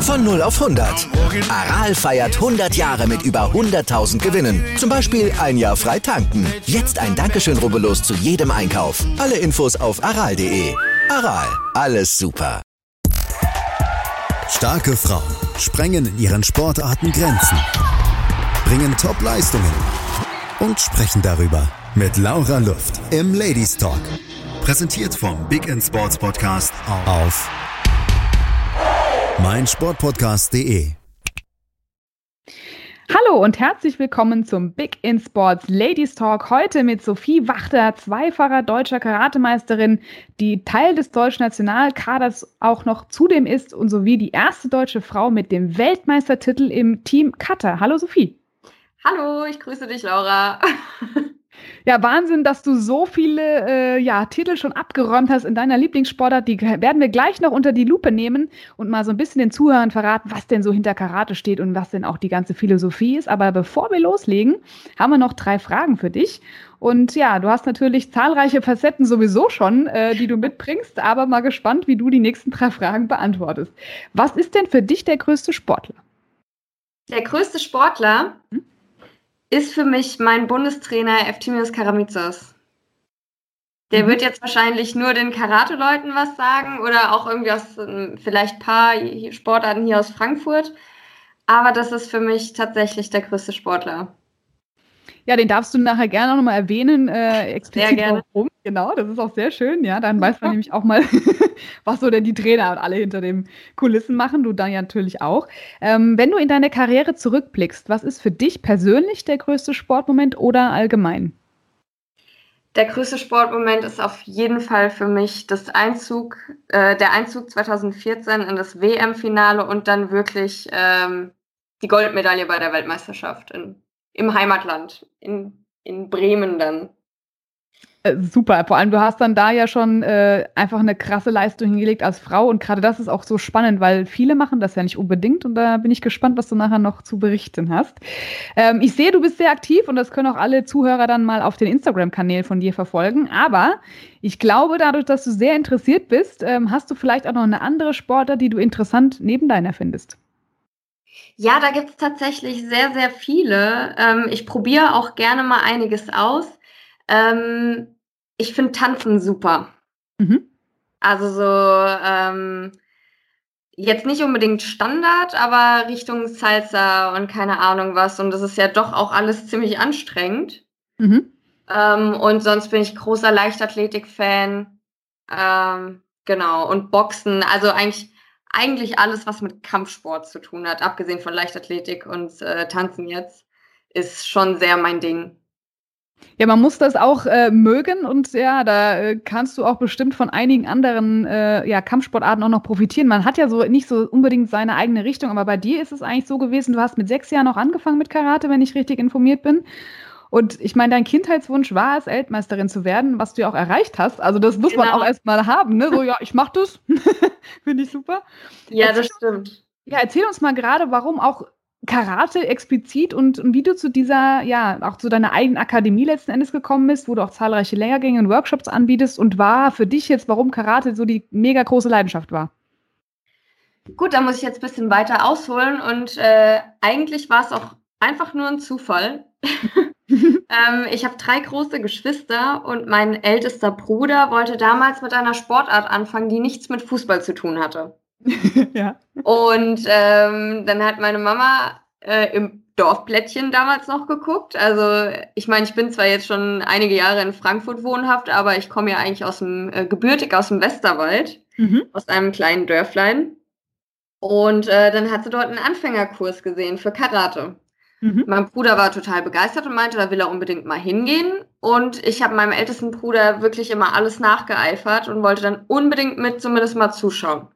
Von 0 auf 100. Aral feiert 100 Jahre mit über 100.000 Gewinnen. Zum Beispiel ein Jahr frei tanken. Jetzt ein Dankeschön, rubbellos zu jedem Einkauf. Alle Infos auf aral.de. Aral, alles super. Starke Frauen sprengen in ihren Sportarten Grenzen, bringen Top-Leistungen und sprechen darüber mit Laura Luft im Ladies Talk. Präsentiert vom Big in Sports Podcast auf meinsportpodcast.de. Hallo und herzlich willkommen zum Big in Sports Ladies Talk. Heute mit Sophie Wachter, zweifacher deutscher Karatemeisterin, die Teil des deutschen Nationalkaders auch noch zudem ist und sowie die erste deutsche Frau mit dem Weltmeistertitel im Team Cutter. Hallo Sophie. Hallo, ich grüße dich, Laura. Ja, Wahnsinn, dass du so viele äh, ja, Titel schon abgeräumt hast in deiner Lieblingssportart. Die werden wir gleich noch unter die Lupe nehmen und mal so ein bisschen den Zuhörern verraten, was denn so hinter Karate steht und was denn auch die ganze Philosophie ist. Aber bevor wir loslegen, haben wir noch drei Fragen für dich. Und ja, du hast natürlich zahlreiche Facetten sowieso schon, äh, die du mitbringst, aber mal gespannt, wie du die nächsten drei Fragen beantwortest. Was ist denn für dich der größte Sportler? Der größte Sportler? Hm? Ist für mich mein Bundestrainer Eftimios Karamitsos. Der mhm. wird jetzt wahrscheinlich nur den Karate-Leuten was sagen oder auch irgendwie aus ähm, vielleicht ein paar Sportarten hier aus Frankfurt. Aber das ist für mich tatsächlich der größte Sportler. Ja, den darfst du nachher gerne auch nochmal erwähnen, äh, explizit sehr gerne. warum. Genau, das ist auch sehr schön, ja. Dann weiß man nämlich auch mal, was so denn die Trainer und alle hinter den Kulissen machen, du dann ja natürlich auch. Ähm, wenn du in deine Karriere zurückblickst, was ist für dich persönlich der größte Sportmoment oder allgemein? Der größte Sportmoment ist auf jeden Fall für mich das Einzug, äh, der Einzug 2014 in das WM-Finale und dann wirklich ähm, die Goldmedaille bei der Weltmeisterschaft in im Heimatland, in, in Bremen dann. Äh, super, vor allem du hast dann da ja schon äh, einfach eine krasse Leistung hingelegt als Frau und gerade das ist auch so spannend, weil viele machen das ja nicht unbedingt und da bin ich gespannt, was du nachher noch zu berichten hast. Ähm, ich sehe, du bist sehr aktiv und das können auch alle Zuhörer dann mal auf den Instagram-Kanälen von dir verfolgen, aber ich glaube, dadurch, dass du sehr interessiert bist, ähm, hast du vielleicht auch noch eine andere Sportart, die du interessant neben deiner findest. Ja, da gibt es tatsächlich sehr, sehr viele. Ähm, ich probiere auch gerne mal einiges aus. Ähm, ich finde Tanzen super. Mhm. Also so ähm, jetzt nicht unbedingt Standard, aber Richtung Salsa und keine Ahnung was. Und das ist ja doch auch alles ziemlich anstrengend. Mhm. Ähm, und sonst bin ich großer Leichtathletik-Fan. Ähm, genau. Und Boxen. Also eigentlich eigentlich alles, was mit Kampfsport zu tun hat, abgesehen von Leichtathletik und äh, Tanzen jetzt, ist schon sehr mein Ding. Ja, man muss das auch äh, mögen und ja, da äh, kannst du auch bestimmt von einigen anderen äh, ja, Kampfsportarten auch noch profitieren. Man hat ja so nicht so unbedingt seine eigene Richtung, aber bei dir ist es eigentlich so gewesen, du hast mit sechs Jahren auch angefangen mit Karate, wenn ich richtig informiert bin. Und ich meine, dein Kindheitswunsch war es, Weltmeisterin zu werden, was du ja auch erreicht hast. Also das muss genau. man auch erstmal haben, ne? So, ja, ich mach das. Finde ich super. Ja, erzähl, das stimmt. Ja, erzähl uns mal gerade, warum auch Karate explizit und, und, wie du zu dieser, ja, auch zu deiner eigenen Akademie letzten Endes gekommen bist, wo du auch zahlreiche Lehrgänge und Workshops anbietest und war für dich jetzt, warum Karate so die mega große Leidenschaft war. Gut, da muss ich jetzt ein bisschen weiter ausholen und äh, eigentlich war es auch einfach nur ein Zufall. ähm, ich habe drei große Geschwister und mein ältester Bruder wollte damals mit einer Sportart anfangen, die nichts mit Fußball zu tun hatte. ja. Und ähm, dann hat meine Mama äh, im Dorfplättchen damals noch geguckt. Also ich meine, ich bin zwar jetzt schon einige Jahre in Frankfurt wohnhaft, aber ich komme ja eigentlich aus dem äh, gebürtig aus dem Westerwald, mhm. aus einem kleinen Dörflein. Und äh, dann hat sie dort einen Anfängerkurs gesehen für Karate. Mhm. Mein Bruder war total begeistert und meinte, da will er unbedingt mal hingehen. Und ich habe meinem ältesten Bruder wirklich immer alles nachgeeifert und wollte dann unbedingt mit zumindest mal zuschauen.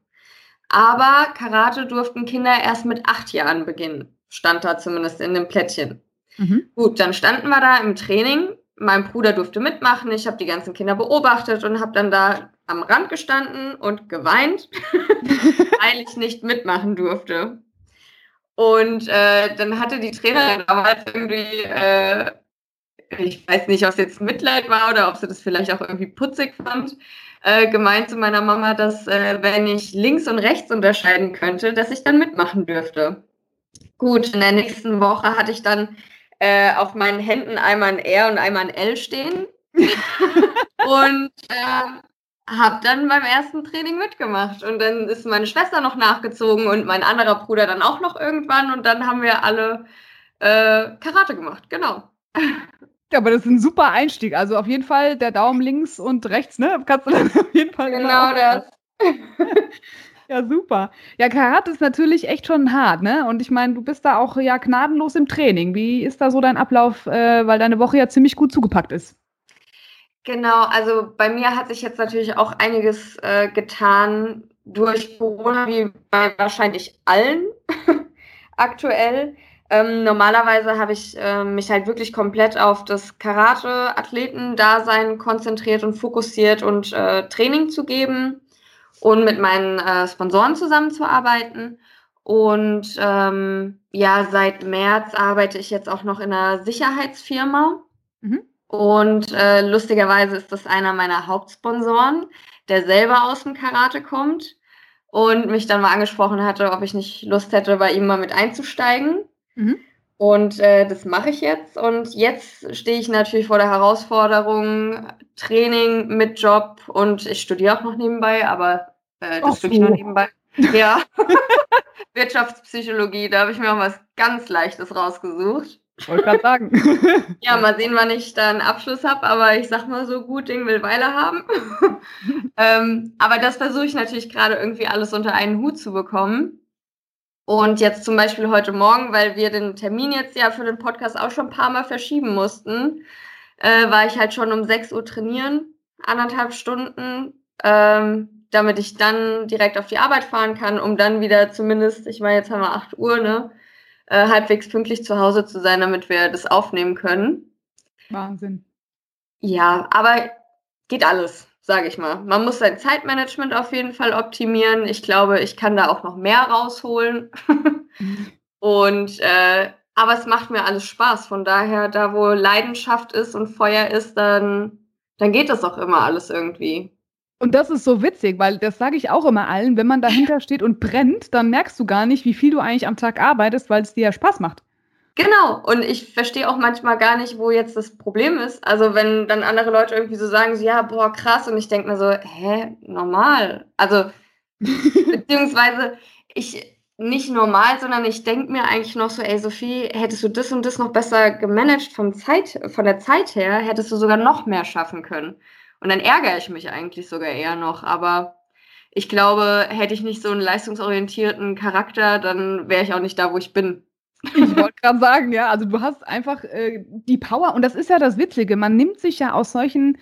Aber Karate durften Kinder erst mit acht Jahren beginnen, stand da zumindest in dem Plättchen. Mhm. Gut, dann standen wir da im Training. Mein Bruder durfte mitmachen. Ich habe die ganzen Kinder beobachtet und habe dann da am Rand gestanden und geweint, weil ich nicht mitmachen durfte. Und äh, dann hatte die Trainerin damals irgendwie äh, ich weiß nicht, ob es jetzt Mitleid war oder ob sie das vielleicht auch irgendwie putzig fand, äh, gemeint zu meiner Mama, dass äh, wenn ich links und rechts unterscheiden könnte, dass ich dann mitmachen dürfte. Gut, in der nächsten Woche hatte ich dann äh, auf meinen Händen einmal ein R und einmal ein L stehen. und äh, habe dann beim ersten Training mitgemacht. Und dann ist meine Schwester noch nachgezogen und mein anderer Bruder dann auch noch irgendwann. Und dann haben wir alle äh, Karate gemacht, genau. Ja, aber das ist ein super Einstieg. Also auf jeden Fall der Daumen links und rechts, ne? Kannst du dann auf jeden Fall. Genau das. ja, super. Ja, Karate ist natürlich echt schon hart, ne? Und ich meine, du bist da auch ja gnadenlos im Training. Wie ist da so dein Ablauf, äh, weil deine Woche ja ziemlich gut zugepackt ist? Genau, also bei mir hat sich jetzt natürlich auch einiges äh, getan durch Corona, wie bei wahrscheinlich allen aktuell. Ähm, normalerweise habe ich äh, mich halt wirklich komplett auf das Karate-Athleten-Dasein konzentriert und fokussiert und äh, Training zu geben und mit meinen äh, Sponsoren zusammenzuarbeiten. Und ähm, ja, seit März arbeite ich jetzt auch noch in einer Sicherheitsfirma. Mhm. Und äh, lustigerweise ist das einer meiner Hauptsponsoren, der selber aus dem Karate kommt und mich dann mal angesprochen hatte, ob ich nicht Lust hätte, bei ihm mal mit einzusteigen. Mhm. Und äh, das mache ich jetzt. Und jetzt stehe ich natürlich vor der Herausforderung, Training mit Job und ich studiere auch noch nebenbei, aber äh, das wirklich nur nebenbei. Ja. Wirtschaftspsychologie, da habe ich mir auch was ganz Leichtes rausgesucht. Wollte gerade sagen. ja, mal sehen, wann ich da einen Abschluss habe, aber ich sag mal so, gut Ding will Weile haben. ähm, aber das versuche ich natürlich gerade irgendwie alles unter einen Hut zu bekommen. Und jetzt zum Beispiel heute Morgen, weil wir den Termin jetzt ja für den Podcast auch schon ein paar Mal verschieben mussten, äh, war ich halt schon um 6 Uhr trainieren, anderthalb Stunden, ähm, damit ich dann direkt auf die Arbeit fahren kann, um dann wieder zumindest, ich meine, jetzt haben wir 8 Uhr, ne? Äh, halbwegs pünktlich zu Hause zu sein, damit wir das aufnehmen können. Wahnsinn. Ja, aber geht alles, sage ich mal. Man muss sein Zeitmanagement auf jeden Fall optimieren. Ich glaube, ich kann da auch noch mehr rausholen. und äh, aber es macht mir alles Spaß. Von daher, da wo Leidenschaft ist und Feuer ist, dann, dann geht das auch immer alles irgendwie. Und das ist so witzig, weil das sage ich auch immer allen, wenn man dahinter steht und brennt, dann merkst du gar nicht, wie viel du eigentlich am Tag arbeitest, weil es dir ja Spaß macht. Genau, und ich verstehe auch manchmal gar nicht, wo jetzt das Problem ist. Also wenn dann andere Leute irgendwie so sagen, so, ja, boah, krass, und ich denke mir so, hä, normal. Also, beziehungsweise ich nicht normal, sondern ich denke mir eigentlich noch so, ey Sophie, hättest du das und das noch besser gemanagt vom Zeit, von der Zeit her, hättest du sogar noch mehr schaffen können. Und dann ärgere ich mich eigentlich sogar eher noch. Aber ich glaube, hätte ich nicht so einen leistungsorientierten Charakter, dann wäre ich auch nicht da, wo ich bin. Ich wollte gerade sagen, ja, also du hast einfach äh, die Power und das ist ja das Witzige. Man nimmt sich ja aus solchen,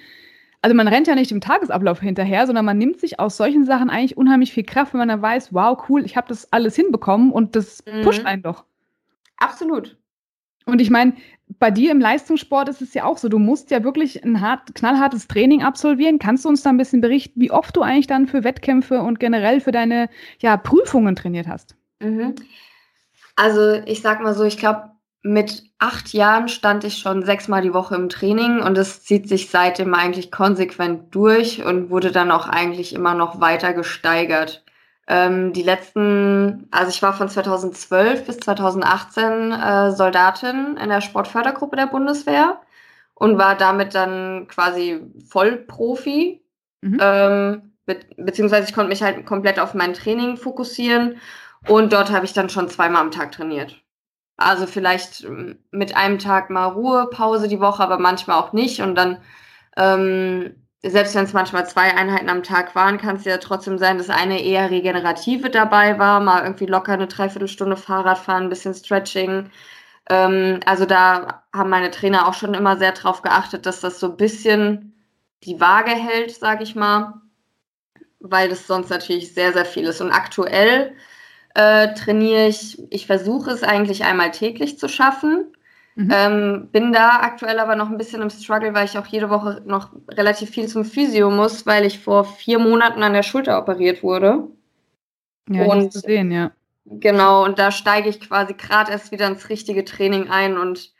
also man rennt ja nicht im Tagesablauf hinterher, sondern man nimmt sich aus solchen Sachen eigentlich unheimlich viel Kraft, wenn man dann weiß, wow, cool, ich habe das alles hinbekommen und das mhm. pusht einen doch. Absolut. Und ich meine, bei dir im Leistungssport ist es ja auch so, du musst ja wirklich ein hart, knallhartes Training absolvieren. Kannst du uns da ein bisschen berichten, wie oft du eigentlich dann für Wettkämpfe und generell für deine ja, Prüfungen trainiert hast? Mhm. Also ich sag mal so, ich glaube, mit acht Jahren stand ich schon sechsmal die Woche im Training und es zieht sich seitdem eigentlich konsequent durch und wurde dann auch eigentlich immer noch weiter gesteigert. Ähm, die letzten, also ich war von 2012 bis 2018 äh, Soldatin in der Sportfördergruppe der Bundeswehr und war damit dann quasi Vollprofi. Mhm. Ähm, be beziehungsweise ich konnte mich halt komplett auf mein Training fokussieren und dort habe ich dann schon zweimal am Tag trainiert. Also vielleicht ähm, mit einem Tag mal Ruhepause die Woche, aber manchmal auch nicht. Und dann ähm, selbst wenn es manchmal zwei Einheiten am Tag waren, kann es ja trotzdem sein, dass eine eher regenerative dabei war, mal irgendwie locker eine Dreiviertelstunde Fahrrad fahren, ein bisschen Stretching. Ähm, also da haben meine Trainer auch schon immer sehr drauf geachtet, dass das so ein bisschen die Waage hält, sage ich mal, weil das sonst natürlich sehr, sehr viel ist. Und aktuell äh, trainiere ich, ich versuche es eigentlich einmal täglich zu schaffen. Mhm. Ähm, bin da aktuell aber noch ein bisschen im Struggle, weil ich auch jede Woche noch relativ viel zum Physio muss, weil ich vor vier Monaten an der Schulter operiert wurde. Ja, und zu sehen, ja. Genau, und da steige ich quasi gerade erst wieder ins richtige Training ein und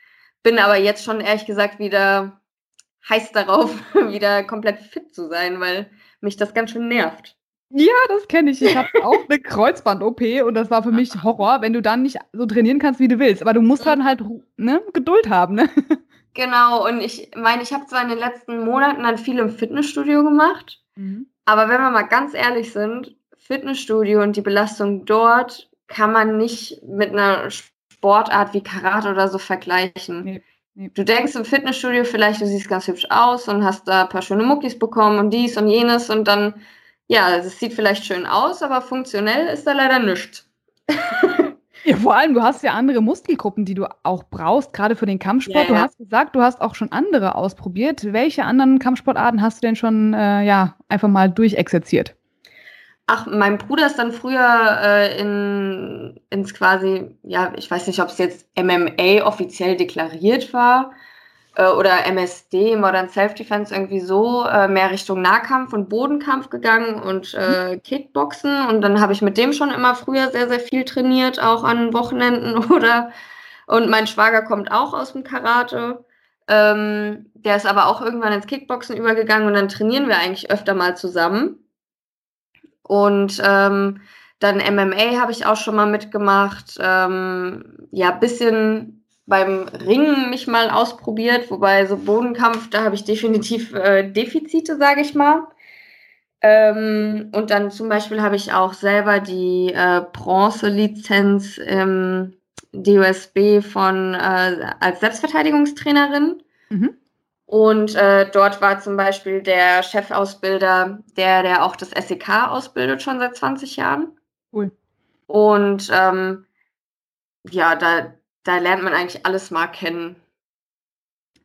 bin aber jetzt schon ehrlich gesagt wieder heiß darauf, wieder komplett fit zu sein, weil mich das ganz schön nervt. Ja, das kenne ich. Ich habe auch eine Kreuzband-OP und das war für mich Horror, wenn du dann nicht so trainieren kannst, wie du willst. Aber du musst dann halt ne, Geduld haben, ne? Genau, und ich meine, ich habe zwar in den letzten Monaten dann viel im Fitnessstudio gemacht, mhm. aber wenn wir mal ganz ehrlich sind, Fitnessstudio und die Belastung dort kann man nicht mit einer Sportart wie Karate oder so vergleichen. Nee. Du denkst im Fitnessstudio vielleicht, du siehst ganz hübsch aus und hast da ein paar schöne Muckis bekommen und dies und jenes und dann, ja, es sieht vielleicht schön aus, aber funktionell ist da leider nichts. Ja, vor allem, du hast ja andere Muskelgruppen, die du auch brauchst, gerade für den Kampfsport. Ja, ja. Du hast gesagt, du hast auch schon andere ausprobiert. Welche anderen Kampfsportarten hast du denn schon äh, ja, einfach mal durchexerziert? Ach, mein Bruder ist dann früher äh, in, ins quasi, ja, ich weiß nicht, ob es jetzt MMA offiziell deklariert war äh, oder MSD, Modern Self-Defense, irgendwie so, äh, mehr Richtung Nahkampf und Bodenkampf gegangen und äh, mhm. Kickboxen. Und dann habe ich mit dem schon immer früher sehr, sehr viel trainiert, auch an Wochenenden oder. Und mein Schwager kommt auch aus dem Karate. Ähm, der ist aber auch irgendwann ins Kickboxen übergegangen und dann trainieren wir eigentlich öfter mal zusammen. Und ähm, dann MMA habe ich auch schon mal mitgemacht. Ähm, ja, bisschen beim Ringen mich mal ausprobiert, wobei so Bodenkampf, da habe ich definitiv äh, Defizite, sage ich mal. Ähm, und dann zum Beispiel habe ich auch selber die äh, Bronze-Lizenz im DUSB von äh, als Selbstverteidigungstrainerin. Mhm. Und äh, dort war zum Beispiel der Chefausbilder, der, der auch das SEK ausbildet, schon seit 20 Jahren. Cool. Und ähm, ja, da, da lernt man eigentlich alles mal kennen.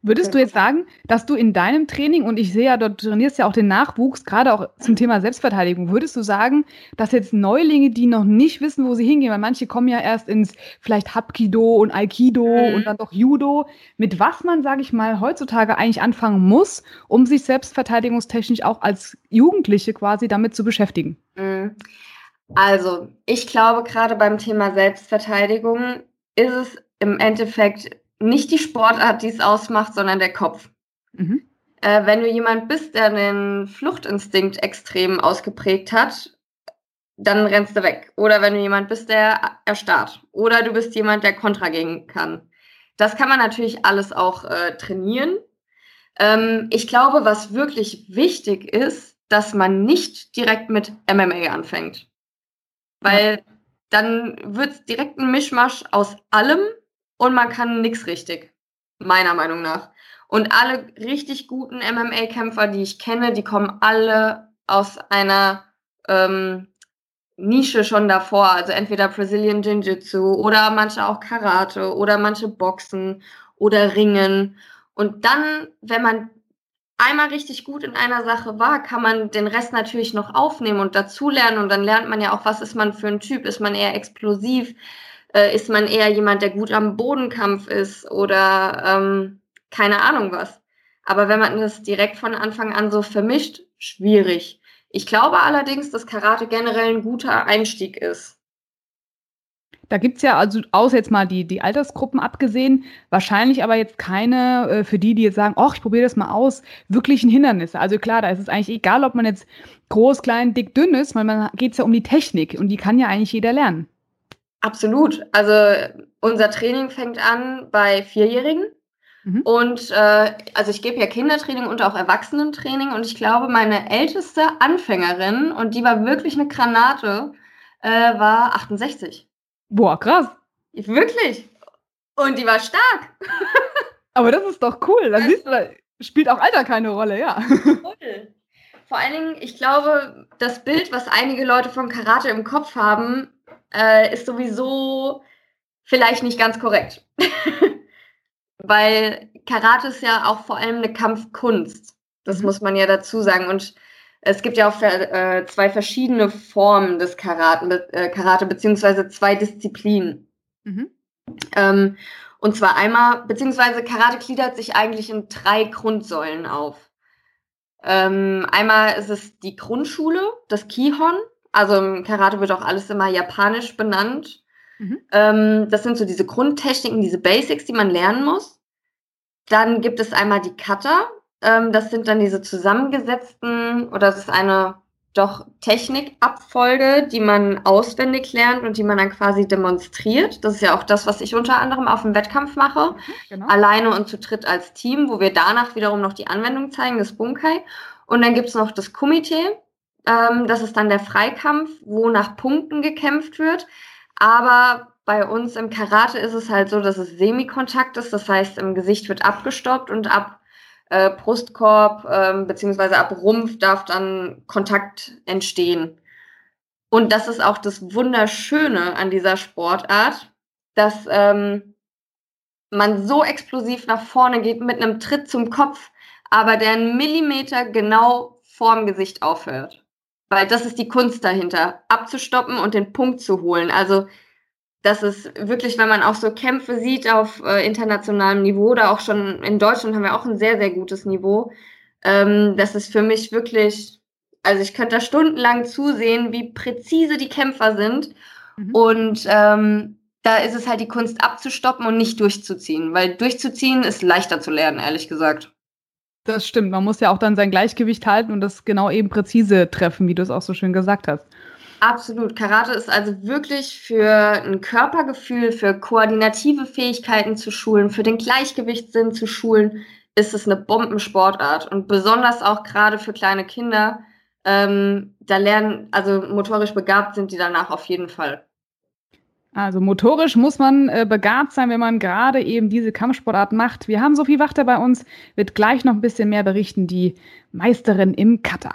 Würdest du jetzt sagen, dass du in deinem Training, und ich sehe ja, dort trainierst ja auch den Nachwuchs, gerade auch zum Thema Selbstverteidigung, würdest du sagen, dass jetzt Neulinge, die noch nicht wissen, wo sie hingehen, weil manche kommen ja erst ins vielleicht Hapkido und Aikido mhm. und dann doch Judo, mit was man, sage ich mal, heutzutage eigentlich anfangen muss, um sich selbstverteidigungstechnisch auch als Jugendliche quasi damit zu beschäftigen? Mhm. Also, ich glaube, gerade beim Thema Selbstverteidigung ist es im Endeffekt nicht die Sportart, die es ausmacht, sondern der Kopf. Mhm. Äh, wenn du jemand bist, der den Fluchtinstinkt extrem ausgeprägt hat, dann rennst du weg. Oder wenn du jemand bist, der erstarrt. Oder du bist jemand, der Kontra gehen kann. Das kann man natürlich alles auch äh, trainieren. Ähm, ich glaube, was wirklich wichtig ist, dass man nicht direkt mit MMA anfängt. Weil ja. dann wird es direkt ein Mischmasch aus allem und man kann nichts richtig, meiner Meinung nach. Und alle richtig guten MMA-Kämpfer, die ich kenne, die kommen alle aus einer ähm, Nische schon davor. Also entweder Brazilian Jiu-Jitsu oder manche auch Karate oder manche Boxen oder Ringen. Und dann, wenn man einmal richtig gut in einer Sache war, kann man den Rest natürlich noch aufnehmen und dazulernen. Und dann lernt man ja auch, was ist man für ein Typ? Ist man eher explosiv? Äh, ist man eher jemand, der gut am Bodenkampf ist oder ähm, keine Ahnung was. Aber wenn man das direkt von Anfang an so vermischt, schwierig. Ich glaube allerdings, dass Karate generell ein guter Einstieg ist. Da gibt es ja, also außer jetzt mal die, die Altersgruppen abgesehen, wahrscheinlich aber jetzt keine, äh, für die, die jetzt sagen, ach, ich probiere das mal aus, wirklichen Hindernisse. Also klar, da ist es eigentlich egal, ob man jetzt groß, klein, dick, dünn ist, weil man geht es ja um die Technik und die kann ja eigentlich jeder lernen. Absolut. Also unser Training fängt an bei Vierjährigen. Mhm. Und äh, also ich gebe ja Kindertraining und auch Erwachsenentraining und ich glaube, meine älteste Anfängerin, und die war wirklich eine Granate, äh, war 68. Boah, krass. Wirklich. Und die war stark. Aber das ist doch cool. Dann siehst du, da spielt auch Alter keine Rolle, ja. Cool. Vor allen Dingen, ich glaube, das Bild, was einige Leute von Karate im Kopf haben, äh, ist sowieso vielleicht nicht ganz korrekt. Weil Karate ist ja auch vor allem eine Kampfkunst. Das muss man ja dazu sagen. Und es gibt ja auch äh, zwei verschiedene Formen des Karate, äh, Karate beziehungsweise zwei Disziplinen. Mhm. Ähm, und zwar einmal, beziehungsweise Karate gliedert sich eigentlich in drei Grundsäulen auf. Ähm, einmal ist es die Grundschule, das Kihon. Also im Karate wird auch alles immer japanisch benannt. Mhm. Ähm, das sind so diese Grundtechniken, diese Basics, die man lernen muss. dann gibt es einmal die Cutter. Ähm, das sind dann diese zusammengesetzten, oder das ist eine doch Technikabfolge, die man auswendig lernt und die man dann quasi demonstriert. Das ist ja auch das, was ich unter anderem auf dem Wettkampf mache. Mhm, genau. Alleine und zu dritt als Team, wo wir danach wiederum noch die Anwendung zeigen, das Bunkai. Und dann gibt's noch das Komitee. Ähm, das ist dann der Freikampf, wo nach Punkten gekämpft wird. Aber bei uns im Karate ist es halt so, dass es Semikontakt ist. Das heißt, im Gesicht wird abgestoppt und ab äh, Brustkorb ähm, beziehungsweise ab Rumpf darf dann Kontakt entstehen. Und das ist auch das Wunderschöne an dieser Sportart, dass ähm, man so explosiv nach vorne geht mit einem Tritt zum Kopf, aber der einen Millimeter genau vorm Gesicht aufhört. Weil das ist die Kunst dahinter, abzustoppen und den Punkt zu holen. Also dass es wirklich, wenn man auch so Kämpfe sieht auf äh, internationalem Niveau oder auch schon in Deutschland haben wir auch ein sehr, sehr gutes Niveau, ähm, das ist für mich wirklich, also ich könnte da stundenlang zusehen, wie präzise die Kämpfer sind. Mhm. Und ähm, da ist es halt die Kunst abzustoppen und nicht durchzuziehen, weil durchzuziehen ist leichter zu lernen, ehrlich gesagt. Das stimmt. Man muss ja auch dann sein Gleichgewicht halten und das genau eben präzise treffen, wie du es auch so schön gesagt hast. Absolut. Karate ist also wirklich für ein Körpergefühl, für koordinative Fähigkeiten zu schulen, für den Gleichgewichtssinn zu schulen, ist es eine Bombensportart. Und besonders auch gerade für kleine Kinder, ähm, da lernen, also motorisch begabt sind die danach auf jeden Fall. Also motorisch muss man äh, begabt sein, wenn man gerade eben diese Kampfsportart macht. Wir haben Sophie Wachter bei uns, wird gleich noch ein bisschen mehr berichten, die Meisterin im Cutter.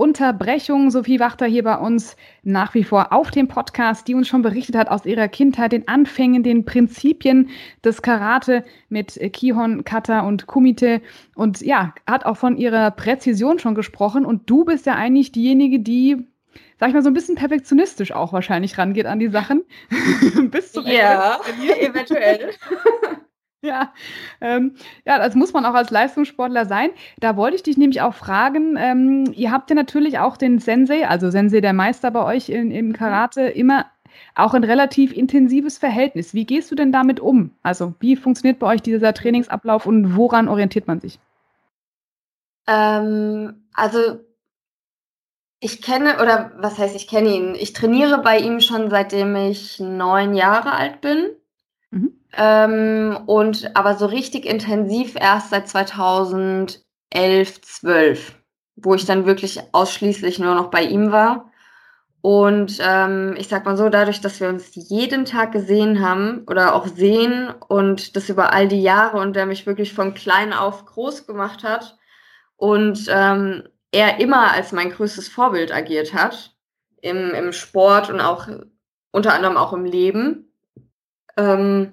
Unterbrechung. Sophie Wachter hier bei uns nach wie vor auf dem Podcast, die uns schon berichtet hat aus ihrer Kindheit, den Anfängen, den Prinzipien des Karate mit Kihon, Kata und Kumite. Und ja, hat auch von ihrer Präzision schon gesprochen. Und du bist ja eigentlich diejenige, die sag ich mal, so ein bisschen perfektionistisch auch wahrscheinlich rangeht an die Sachen. Bis zum Ja, eventuell. Ja, ähm, ja, das muss man auch als Leistungssportler sein. Da wollte ich dich nämlich auch fragen, ähm, ihr habt ja natürlich auch den Sensei, also Sensei der Meister bei euch in, im Karate, immer auch ein relativ intensives Verhältnis. Wie gehst du denn damit um? Also wie funktioniert bei euch dieser Trainingsablauf und woran orientiert man sich? Ähm, also ich kenne, oder was heißt ich kenne ihn? Ich trainiere bei ihm schon seitdem ich neun Jahre alt bin. Mhm. Ähm, und aber so richtig intensiv erst seit 2011, 12, wo ich dann wirklich ausschließlich nur noch bei ihm war. Und ähm, ich sag mal so, dadurch, dass wir uns jeden Tag gesehen haben oder auch sehen und das über all die Jahre und der mich wirklich von klein auf groß gemacht hat und ähm, er immer als mein größtes Vorbild agiert hat im, im Sport und auch unter anderem auch im Leben, ähm,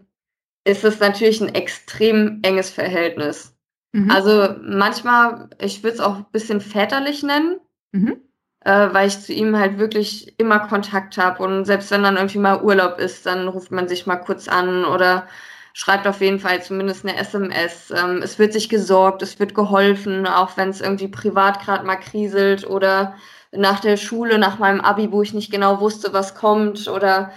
ist es natürlich ein extrem enges Verhältnis. Mhm. Also manchmal, ich würde es auch ein bisschen väterlich nennen, mhm. äh, weil ich zu ihm halt wirklich immer Kontakt habe und selbst wenn dann irgendwie mal Urlaub ist, dann ruft man sich mal kurz an oder schreibt auf jeden Fall zumindest eine SMS. Ähm, es wird sich gesorgt, es wird geholfen, auch wenn es irgendwie privat gerade mal kriselt oder nach der Schule, nach meinem Abi, wo ich nicht genau wusste, was kommt oder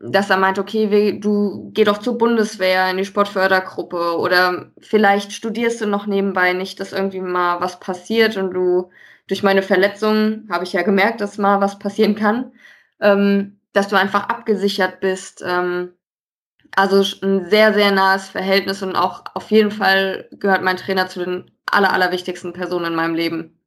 dass er meint, okay, du geh doch zur Bundeswehr in die Sportfördergruppe oder vielleicht studierst du noch nebenbei nicht, dass irgendwie mal was passiert und du durch meine Verletzung habe ich ja gemerkt, dass mal was passieren kann, ähm, dass du einfach abgesichert bist. Ähm, also ein sehr, sehr nahes Verhältnis und auch auf jeden Fall gehört mein Trainer zu den aller, allerwichtigsten Personen in meinem Leben.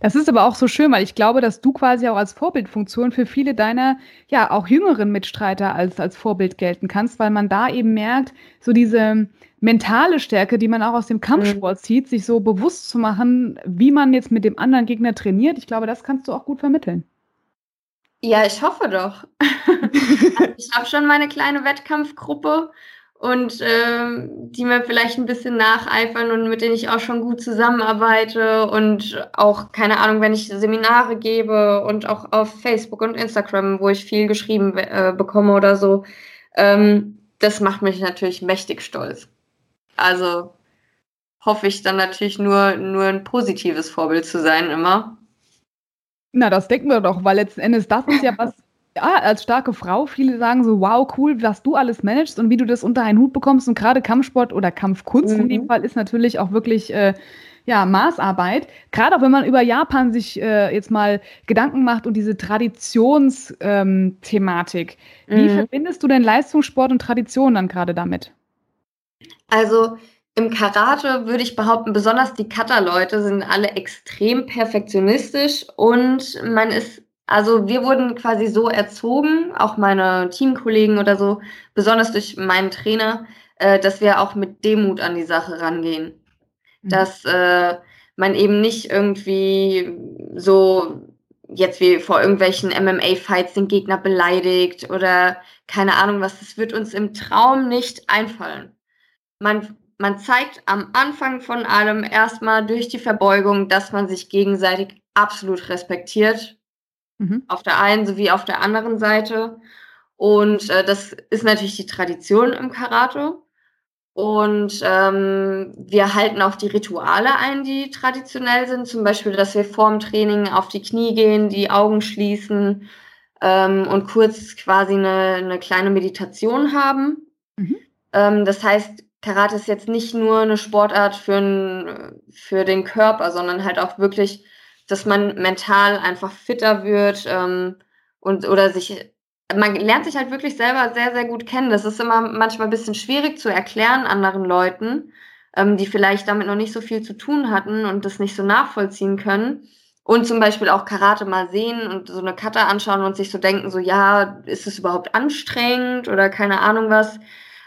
Das ist aber auch so schön, weil ich glaube, dass du quasi auch als Vorbildfunktion für viele deiner, ja, auch jüngeren Mitstreiter als, als Vorbild gelten kannst, weil man da eben merkt, so diese mentale Stärke, die man auch aus dem Kampfsport mhm. zieht, sich so bewusst zu machen, wie man jetzt mit dem anderen Gegner trainiert. Ich glaube, das kannst du auch gut vermitteln. Ja, ich hoffe doch. ich habe schon meine kleine Wettkampfgruppe und äh, die mir vielleicht ein bisschen nacheifern und mit denen ich auch schon gut zusammenarbeite und auch, keine Ahnung, wenn ich Seminare gebe und auch auf Facebook und Instagram, wo ich viel geschrieben äh, bekomme oder so, ähm, das macht mich natürlich mächtig stolz. Also hoffe ich dann natürlich nur, nur ein positives Vorbild zu sein immer. Na, das denken wir doch, weil letzten Endes das ist ja was, ja, als starke Frau, viele sagen so, wow, cool, was du alles managst und wie du das unter einen Hut bekommst. Und gerade Kampfsport oder Kampfkunst mhm. in dem mhm. Fall ist natürlich auch wirklich äh, ja, Maßarbeit. Gerade auch wenn man über Japan sich äh, jetzt mal Gedanken macht und diese Traditionsthematik. Ähm, wie mhm. verbindest du denn Leistungssport und Tradition dann gerade damit? Also im Karate würde ich behaupten, besonders die Kata-Leute sind alle extrem perfektionistisch und man ist also wir wurden quasi so erzogen, auch meine Teamkollegen oder so, besonders durch meinen Trainer, äh, dass wir auch mit Demut an die Sache rangehen. Mhm. Dass äh, man eben nicht irgendwie so jetzt wie vor irgendwelchen MMA-Fights den Gegner beleidigt oder keine Ahnung was, das wird uns im Traum nicht einfallen. Man, man zeigt am Anfang von allem erstmal durch die Verbeugung, dass man sich gegenseitig absolut respektiert Mhm. Auf der einen sowie auf der anderen Seite. Und äh, das ist natürlich die Tradition im Karate. Und ähm, wir halten auch die Rituale ein, die traditionell sind. Zum Beispiel, dass wir vorm Training auf die Knie gehen, die Augen schließen ähm, und kurz quasi eine, eine kleine Meditation haben. Mhm. Ähm, das heißt, Karate ist jetzt nicht nur eine Sportart für, für den Körper, sondern halt auch wirklich dass man mental einfach fitter wird ähm, und oder sich man lernt sich halt wirklich selber sehr, sehr gut kennen. Das ist immer manchmal ein bisschen schwierig zu erklären anderen Leuten, ähm, die vielleicht damit noch nicht so viel zu tun hatten und das nicht so nachvollziehen können. Und zum Beispiel auch Karate mal sehen und so eine Kata anschauen und sich so denken, so ja, ist es überhaupt anstrengend oder keine Ahnung was.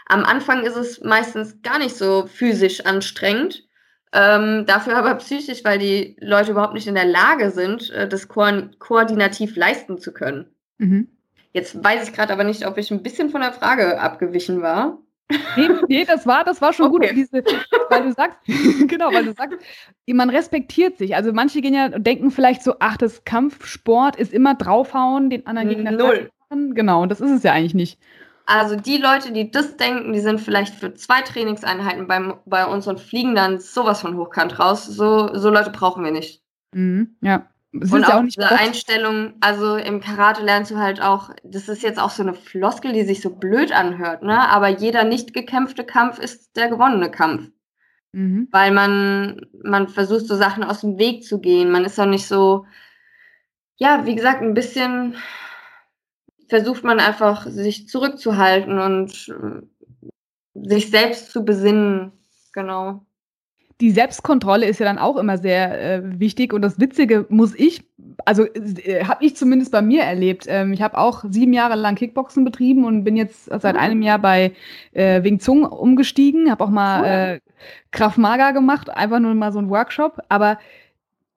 Am Anfang ist es meistens gar nicht so physisch anstrengend. Ähm, dafür aber psychisch, weil die Leute überhaupt nicht in der Lage sind, äh, das ko koordinativ leisten zu können. Mhm. Jetzt weiß ich gerade aber nicht, ob ich ein bisschen von der Frage abgewichen war. Nee, nee, das war, das war schon okay. gut. Diese, weil du sagst, genau, weil du sagst, man respektiert sich. Also manche gehen ja und denken vielleicht so, ach, das Kampfsport ist immer draufhauen, den anderen Gegner Null. Genau, und das ist es ja eigentlich nicht. Also die Leute, die das denken, die sind vielleicht für zwei Trainingseinheiten beim, bei uns und fliegen dann sowas von hochkant raus. So, so Leute brauchen wir nicht. Mhm, ja. Das und auch, auch diese Einstellung, also im Karate lernst du halt auch, das ist jetzt auch so eine Floskel, die sich so blöd anhört, ne? Aber jeder nicht gekämpfte Kampf ist der gewonnene Kampf. Mhm. Weil man, man versucht, so Sachen aus dem Weg zu gehen. Man ist auch nicht so, ja, wie gesagt, ein bisschen versucht man einfach, sich zurückzuhalten und äh, sich selbst zu besinnen. Genau. Die Selbstkontrolle ist ja dann auch immer sehr äh, wichtig und das Witzige muss ich, also äh, habe ich zumindest bei mir erlebt. Ähm, ich habe auch sieben Jahre lang Kickboxen betrieben und bin jetzt seit einem Jahr bei äh, Wing Zung umgestiegen, habe auch mal äh, Kraft Maga gemacht, einfach nur mal so ein Workshop, aber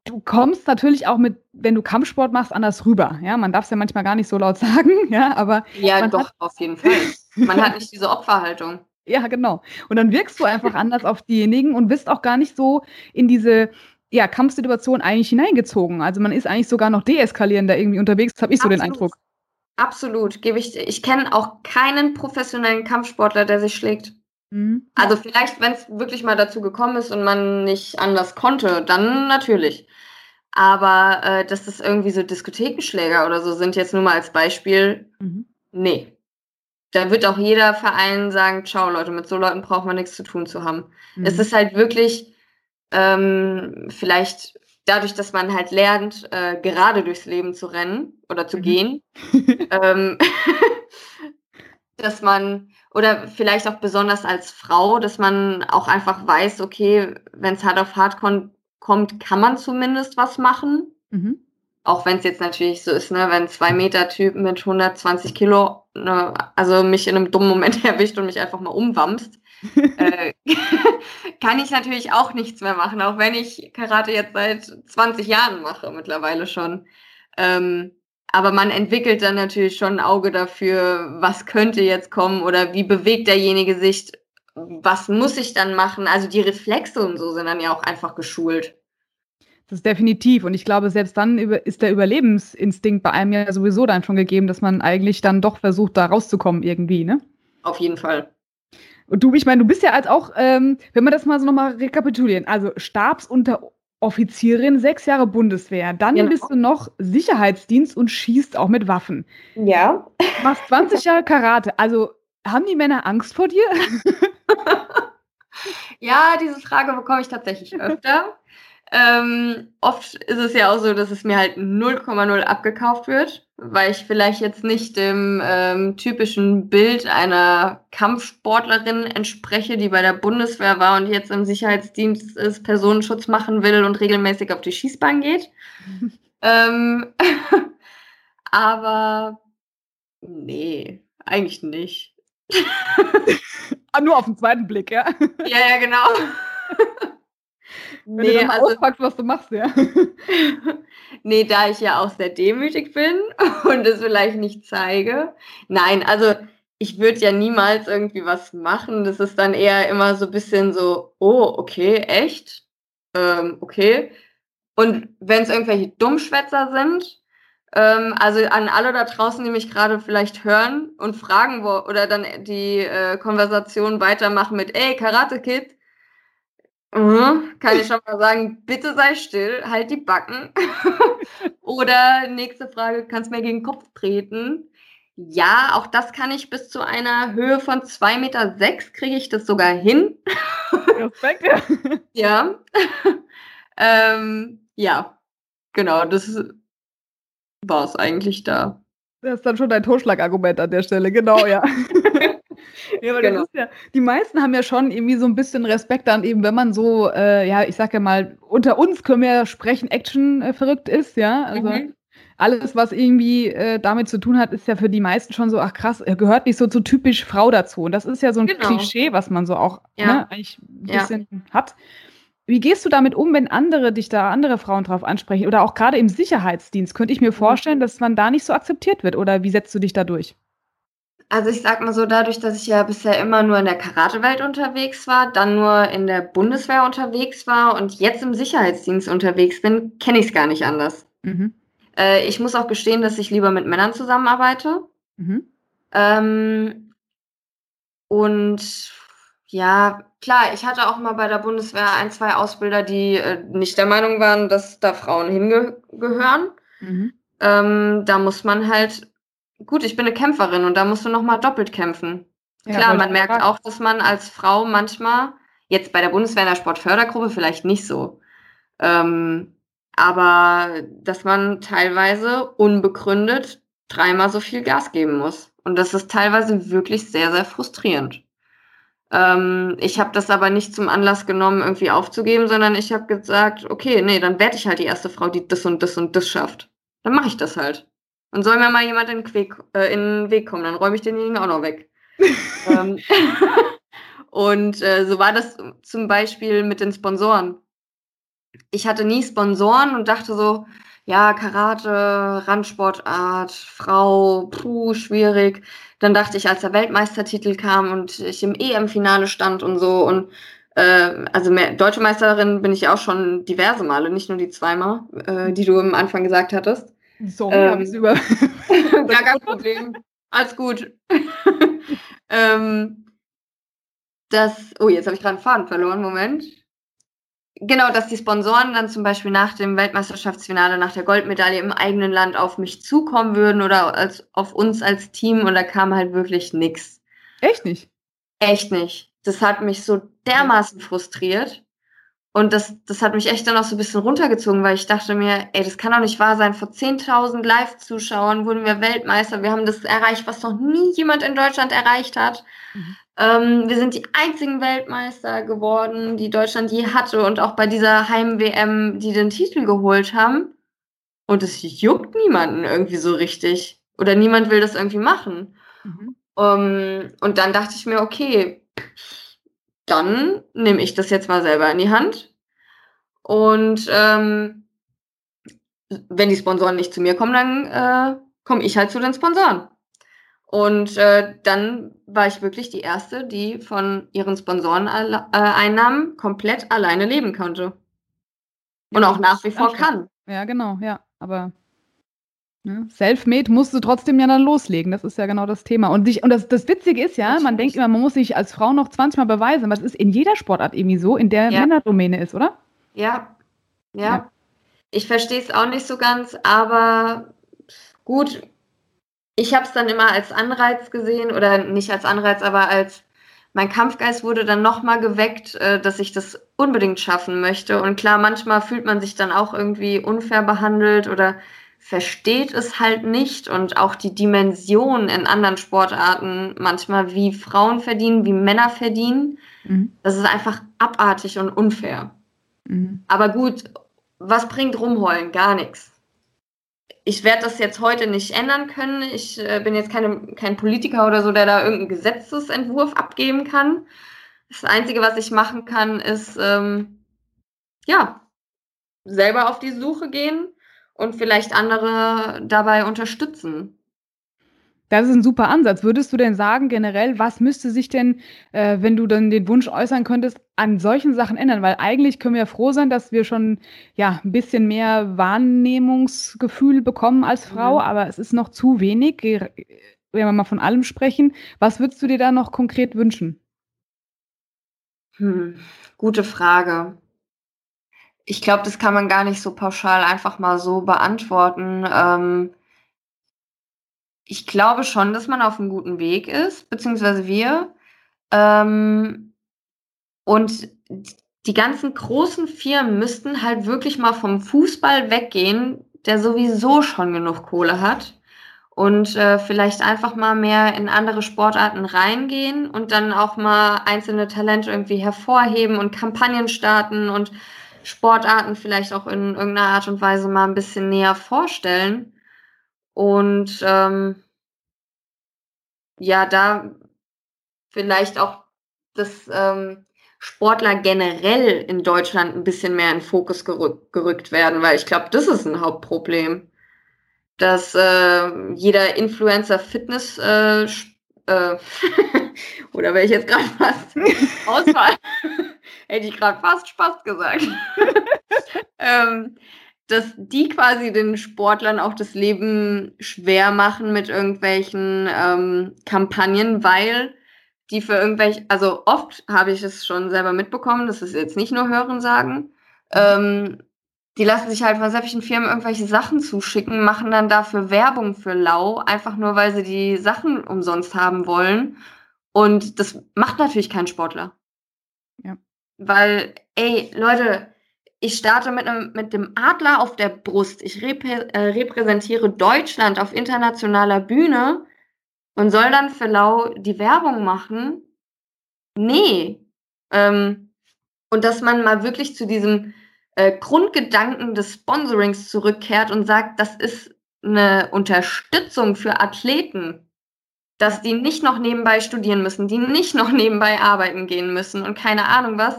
du kommst natürlich auch mit, wenn du Kampfsport machst, anders rüber. Ja, man darf es ja manchmal gar nicht so laut sagen, ja, aber. Ja, doch, auf jeden Fall. Man hat nicht diese Opferhaltung. Ja, genau. Und dann wirkst du einfach anders auf diejenigen und bist auch gar nicht so in diese ja, Kampfsituation eigentlich hineingezogen. Also man ist eigentlich sogar noch deeskalierender irgendwie unterwegs, habe ich Absolut. so den Eindruck. Absolut, gebe ich. Ich kenne auch keinen professionellen Kampfsportler, der sich schlägt. Mhm. Also vielleicht, wenn es wirklich mal dazu gekommen ist und man nicht anders konnte, dann natürlich. Aber äh, dass das irgendwie so Diskothekenschläger oder so sind, jetzt nur mal als Beispiel, mhm. nee. Da wird auch jeder Verein sagen, ciao Leute, mit so Leuten braucht man nichts zu tun zu haben. Mhm. Es ist halt wirklich ähm, vielleicht dadurch, dass man halt lernt, äh, gerade durchs Leben zu rennen oder zu mhm. gehen, ähm, dass man oder vielleicht auch besonders als Frau, dass man auch einfach weiß, okay, wenn es hart auf hart kommt, kommt, kann man zumindest was machen. Mhm. Auch wenn es jetzt natürlich so ist, ne, wenn zwei Meter Typ mit 120 Kilo, ne, also mich in einem dummen Moment erwischt und mich einfach mal umwamst, äh, kann ich natürlich auch nichts mehr machen, auch wenn ich Karate jetzt seit 20 Jahren mache, mittlerweile schon. Ähm, aber man entwickelt dann natürlich schon ein Auge dafür, was könnte jetzt kommen oder wie bewegt derjenige sich, was muss ich dann machen. Also die Reflexe und so sind dann ja auch einfach geschult. Das ist definitiv. Und ich glaube, selbst dann ist der Überlebensinstinkt bei einem ja sowieso dann schon gegeben, dass man eigentlich dann doch versucht, da rauszukommen irgendwie, ne? Auf jeden Fall. Und du, ich meine, du bist ja als auch, ähm, wenn wir das mal so nochmal rekapitulieren, also Stabsunteroffizierin, sechs Jahre Bundeswehr, dann genau. bist du noch Sicherheitsdienst und schießt auch mit Waffen. Ja. Machst 20 Jahre Karate. Also haben die Männer Angst vor dir? ja, diese Frage bekomme ich tatsächlich öfter. Ähm, oft ist es ja auch so, dass es mir halt 0,0 abgekauft wird, weil ich vielleicht jetzt nicht dem ähm, typischen Bild einer Kampfsportlerin entspreche, die bei der Bundeswehr war und jetzt im Sicherheitsdienst ist, Personenschutz machen will und regelmäßig auf die Schießbahn geht. ähm, aber nee, eigentlich nicht. ah, nur auf den zweiten Blick, ja? Ja, ja, genau. Wenn nee, du dann also, auspackst, was du machst, ja. nee, da ich ja auch sehr demütig bin und es vielleicht nicht zeige. Nein, also ich würde ja niemals irgendwie was machen. Das ist dann eher immer so ein bisschen so, oh, okay, echt? Ähm, okay. Und wenn es irgendwelche Dummschwätzer sind, also an alle da draußen, die mich gerade vielleicht hören und fragen, wo, oder dann die äh, Konversation weitermachen mit, ey, Karate Kid, Mhm, kann ich schon mal sagen, bitte sei still, halt die Backen. Oder nächste Frage, kannst du mir gegen den Kopf treten? Ja, auch das kann ich bis zu einer Höhe von 2,6 Meter sechs kriege ich das sogar hin. Respekt. ja. ähm, ja, genau, das war es eigentlich da. Das ist dann schon dein Totschlagargument an der Stelle, genau, ja. Ja, aber genau. das ist ja, die meisten haben ja schon irgendwie so ein bisschen Respekt dann eben, wenn man so, äh, ja, ich sag ja mal, unter uns können wir ja sprechen, Action äh, verrückt ist, ja. Also mhm. alles, was irgendwie äh, damit zu tun hat, ist ja für die meisten schon so, ach krass, gehört nicht so zu typisch Frau dazu. Und das ist ja so ein genau. Klischee, was man so auch ja. ne, eigentlich ein bisschen ja. hat. Wie gehst du damit um, wenn andere dich da, andere Frauen drauf ansprechen? Oder auch gerade im Sicherheitsdienst, könnte ich mir mhm. vorstellen, dass man da nicht so akzeptiert wird. Oder wie setzt du dich da durch? Also ich sag mal so, dadurch, dass ich ja bisher immer nur in der Karatewelt unterwegs war, dann nur in der Bundeswehr unterwegs war und jetzt im Sicherheitsdienst unterwegs bin, kenne ich es gar nicht anders. Mhm. Äh, ich muss auch gestehen, dass ich lieber mit Männern zusammenarbeite. Mhm. Ähm, und ja, klar, ich hatte auch mal bei der Bundeswehr ein, zwei Ausbilder, die äh, nicht der Meinung waren, dass da Frauen hingehören. Mhm. Ähm, da muss man halt gut, ich bin eine Kämpferin und da musst du nochmal doppelt kämpfen. Ja, Klar, man merkt auch, dass man als Frau manchmal, jetzt bei der Bundeswehr in der Sportfördergruppe vielleicht nicht so, ähm, aber dass man teilweise unbegründet dreimal so viel Gas geben muss. Und das ist teilweise wirklich sehr, sehr frustrierend. Ähm, ich habe das aber nicht zum Anlass genommen, irgendwie aufzugeben, sondern ich habe gesagt, okay, nee, dann werde ich halt die erste Frau, die das und das und das schafft. Dann mache ich das halt. Und soll mir mal jemand in den, Weg, äh, in den Weg kommen, dann räume ich denjenigen auch noch weg. ähm, und äh, so war das zum Beispiel mit den Sponsoren. Ich hatte nie Sponsoren und dachte so, ja, Karate, Randsportart, Frau, puh, schwierig. Dann dachte ich, als der Weltmeistertitel kam und ich im EM-Finale stand und so und äh, also mehr, Deutsche Meisterin bin ich auch schon diverse Male, nicht nur die zweimal, äh, die du am Anfang gesagt hattest. Sorry, ähm, habe ich über. gar kein Problem. Alles gut. ähm, das, oh, jetzt habe ich gerade einen Faden verloren. Moment. Genau, dass die Sponsoren dann zum Beispiel nach dem Weltmeisterschaftsfinale, nach der Goldmedaille im eigenen Land auf mich zukommen würden oder als, auf uns als Team und da kam halt wirklich nichts. Echt nicht? Echt nicht. Das hat mich so dermaßen frustriert. Und das, das hat mich echt dann auch so ein bisschen runtergezogen, weil ich dachte mir, ey, das kann doch nicht wahr sein. Vor 10.000 Live-Zuschauern wurden wir Weltmeister. Wir haben das erreicht, was noch nie jemand in Deutschland erreicht hat. Mhm. Ähm, wir sind die einzigen Weltmeister geworden, die Deutschland je hatte und auch bei dieser Heim-WM, die den Titel geholt haben. Und es juckt niemanden irgendwie so richtig. Oder niemand will das irgendwie machen. Mhm. Um, ähm, und dann dachte ich mir, okay, dann nehme ich das jetzt mal selber in die Hand. Und ähm, wenn die Sponsoren nicht zu mir kommen, dann äh, komme ich halt zu den Sponsoren. Und äh, dann war ich wirklich die Erste, die von ihren Sponsoreneinnahmen äh, komplett alleine leben konnte. Und ja, auch nach wie vor kann. Ja, genau, ja. Aber ne, Selfmade musst du trotzdem ja dann loslegen. Das ist ja genau das Thema. Und, sich, und das, das Witzige ist ja, man denkt immer, man muss sich als Frau noch 20 Mal beweisen. Aber das ist in jeder Sportart irgendwie so, in der ja. Männerdomäne ist, oder? Ja. ja. ja. Ich verstehe es auch nicht so ganz, aber gut, ich habe es dann immer als Anreiz gesehen oder nicht als Anreiz, aber als mein Kampfgeist wurde dann nochmal geweckt, äh, dass ich das unbedingt schaffen möchte. Und klar, manchmal fühlt man sich dann auch irgendwie unfair behandelt oder versteht es halt nicht und auch die Dimension in anderen Sportarten manchmal, wie Frauen verdienen, wie Männer verdienen, mhm. das ist einfach abartig und unfair. Mhm. Aber gut, was bringt rumheulen? Gar nichts ich werde das jetzt heute nicht ändern können. Ich äh, bin jetzt keine, kein Politiker oder so, der da irgendeinen Gesetzesentwurf abgeben kann. Das Einzige, was ich machen kann, ist, ähm, ja, selber auf die Suche gehen und vielleicht andere dabei unterstützen. Das ist ein super Ansatz. Würdest du denn sagen, generell, was müsste sich denn, äh, wenn du dann den Wunsch äußern könntest, an solchen Sachen ändern? Weil eigentlich können wir ja froh sein, dass wir schon ja ein bisschen mehr Wahrnehmungsgefühl bekommen als Frau, mhm. aber es ist noch zu wenig, wenn wir mal von allem sprechen. Was würdest du dir da noch konkret wünschen? Hm, gute Frage. Ich glaube, das kann man gar nicht so pauschal einfach mal so beantworten. Ähm, ich glaube schon, dass man auf einem guten Weg ist, beziehungsweise wir. Ähm, und die ganzen großen Firmen müssten halt wirklich mal vom Fußball weggehen, der sowieso schon genug Kohle hat. Und äh, vielleicht einfach mal mehr in andere Sportarten reingehen und dann auch mal einzelne Talente irgendwie hervorheben und Kampagnen starten und Sportarten vielleicht auch in irgendeiner Art und Weise mal ein bisschen näher vorstellen. Und ähm, ja, da vielleicht auch das ähm, Sportler generell in Deutschland ein bisschen mehr in Fokus gerück gerückt werden, weil ich glaube, das ist ein Hauptproblem. Dass äh, jeder Influencer Fitness äh, äh, oder wäre ich jetzt gerade fast Auswahl, hätte ich gerade fast Spaß gesagt. ähm, dass die quasi den Sportlern auch das Leben schwer machen mit irgendwelchen ähm, Kampagnen, weil die für irgendwelche, also oft habe ich es schon selber mitbekommen, das ist jetzt nicht nur Hören sagen, ähm, die lassen sich halt von sämtlichen Firmen irgendwelche Sachen zuschicken, machen dann dafür Werbung für Lau, einfach nur weil sie die Sachen umsonst haben wollen. Und das macht natürlich kein Sportler. Ja. Weil, ey, Leute, ich starte mit, einem, mit dem Adler auf der Brust. Ich reprä äh, repräsentiere Deutschland auf internationaler Bühne und soll dann für Lau die Werbung machen. Nee. Ähm, und dass man mal wirklich zu diesem äh, Grundgedanken des Sponsorings zurückkehrt und sagt, das ist eine Unterstützung für Athleten, dass die nicht noch nebenbei studieren müssen, die nicht noch nebenbei arbeiten gehen müssen und keine Ahnung was,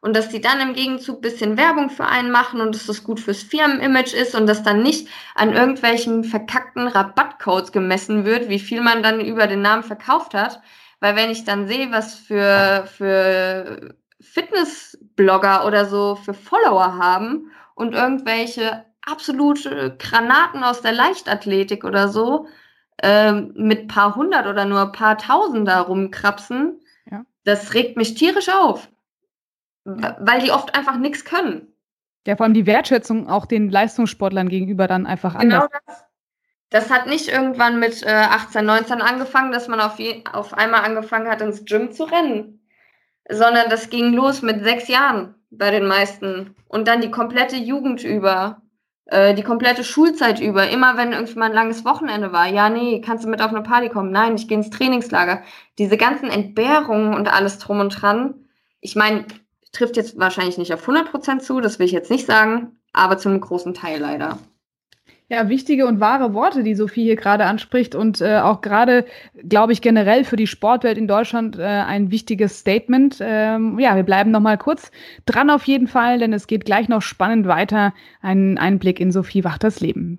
und dass die dann im Gegenzug ein bisschen Werbung für einen machen und dass das gut fürs Firmenimage ist und dass dann nicht an irgendwelchen verkackten Rabattcodes gemessen wird, wie viel man dann über den Namen verkauft hat. Weil wenn ich dann sehe, was für, für Fitnessblogger oder so für Follower haben und irgendwelche absolute Granaten aus der Leichtathletik oder so ähm, mit paar hundert oder nur paar tausend da rumkrapsen, ja. das regt mich tierisch auf weil die oft einfach nichts können. Ja, vor allem die Wertschätzung auch den Leistungssportlern gegenüber dann einfach genau anders. Das, das hat nicht irgendwann mit äh, 18, 19 angefangen, dass man auf, je, auf einmal angefangen hat, ins Gym zu rennen, sondern das ging los mit sechs Jahren bei den meisten und dann die komplette Jugend über. Äh, die komplette Schulzeit über, immer wenn irgendwie mal ein langes Wochenende war, ja, nee, kannst du mit auf eine Party kommen? Nein, ich gehe ins Trainingslager. Diese ganzen Entbehrungen und alles drum und dran. Ich meine, trifft jetzt wahrscheinlich nicht auf 100% zu, das will ich jetzt nicht sagen, aber zu einem großen Teil leider. Ja, wichtige und wahre Worte, die Sophie hier gerade anspricht und äh, auch gerade, glaube ich, generell für die Sportwelt in Deutschland äh, ein wichtiges Statement. Ähm, ja, wir bleiben noch mal kurz dran auf jeden Fall, denn es geht gleich noch spannend weiter. Ein Einblick in Sophie Wachters Leben.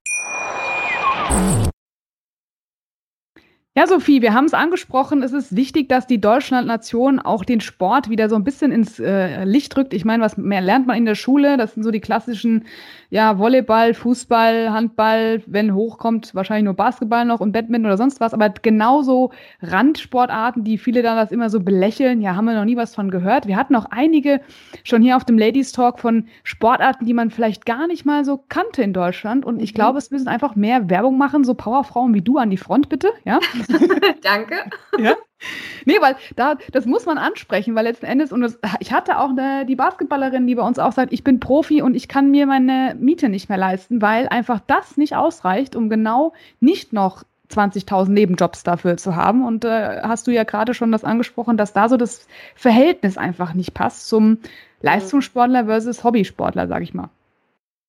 Ja, Sophie, wir haben es angesprochen. Es ist wichtig, dass die Deutschlandnation auch den Sport wieder so ein bisschen ins äh, Licht rückt. Ich meine, was mehr lernt man in der Schule? Das sind so die klassischen, ja, Volleyball, Fußball, Handball, wenn hochkommt, wahrscheinlich nur Basketball noch und Badminton oder sonst was. Aber genauso Randsportarten, die viele dann das immer so belächeln. Ja, haben wir noch nie was von gehört. Wir hatten auch einige schon hier auf dem Ladies Talk von Sportarten, die man vielleicht gar nicht mal so kannte in Deutschland. Und ich mhm. glaube, es müssen einfach mehr Werbung machen, so Powerfrauen wie du an die Front, bitte. Ja. Danke. Ja. Nee, weil da, das muss man ansprechen, weil letzten Endes, und das, ich hatte auch eine, die Basketballerin, die bei uns auch sagt, ich bin Profi und ich kann mir meine Miete nicht mehr leisten, weil einfach das nicht ausreicht, um genau nicht noch 20.000 Nebenjobs dafür zu haben. Und äh, hast du ja gerade schon das angesprochen, dass da so das Verhältnis einfach nicht passt zum Leistungssportler versus Hobbysportler, sag ich mal.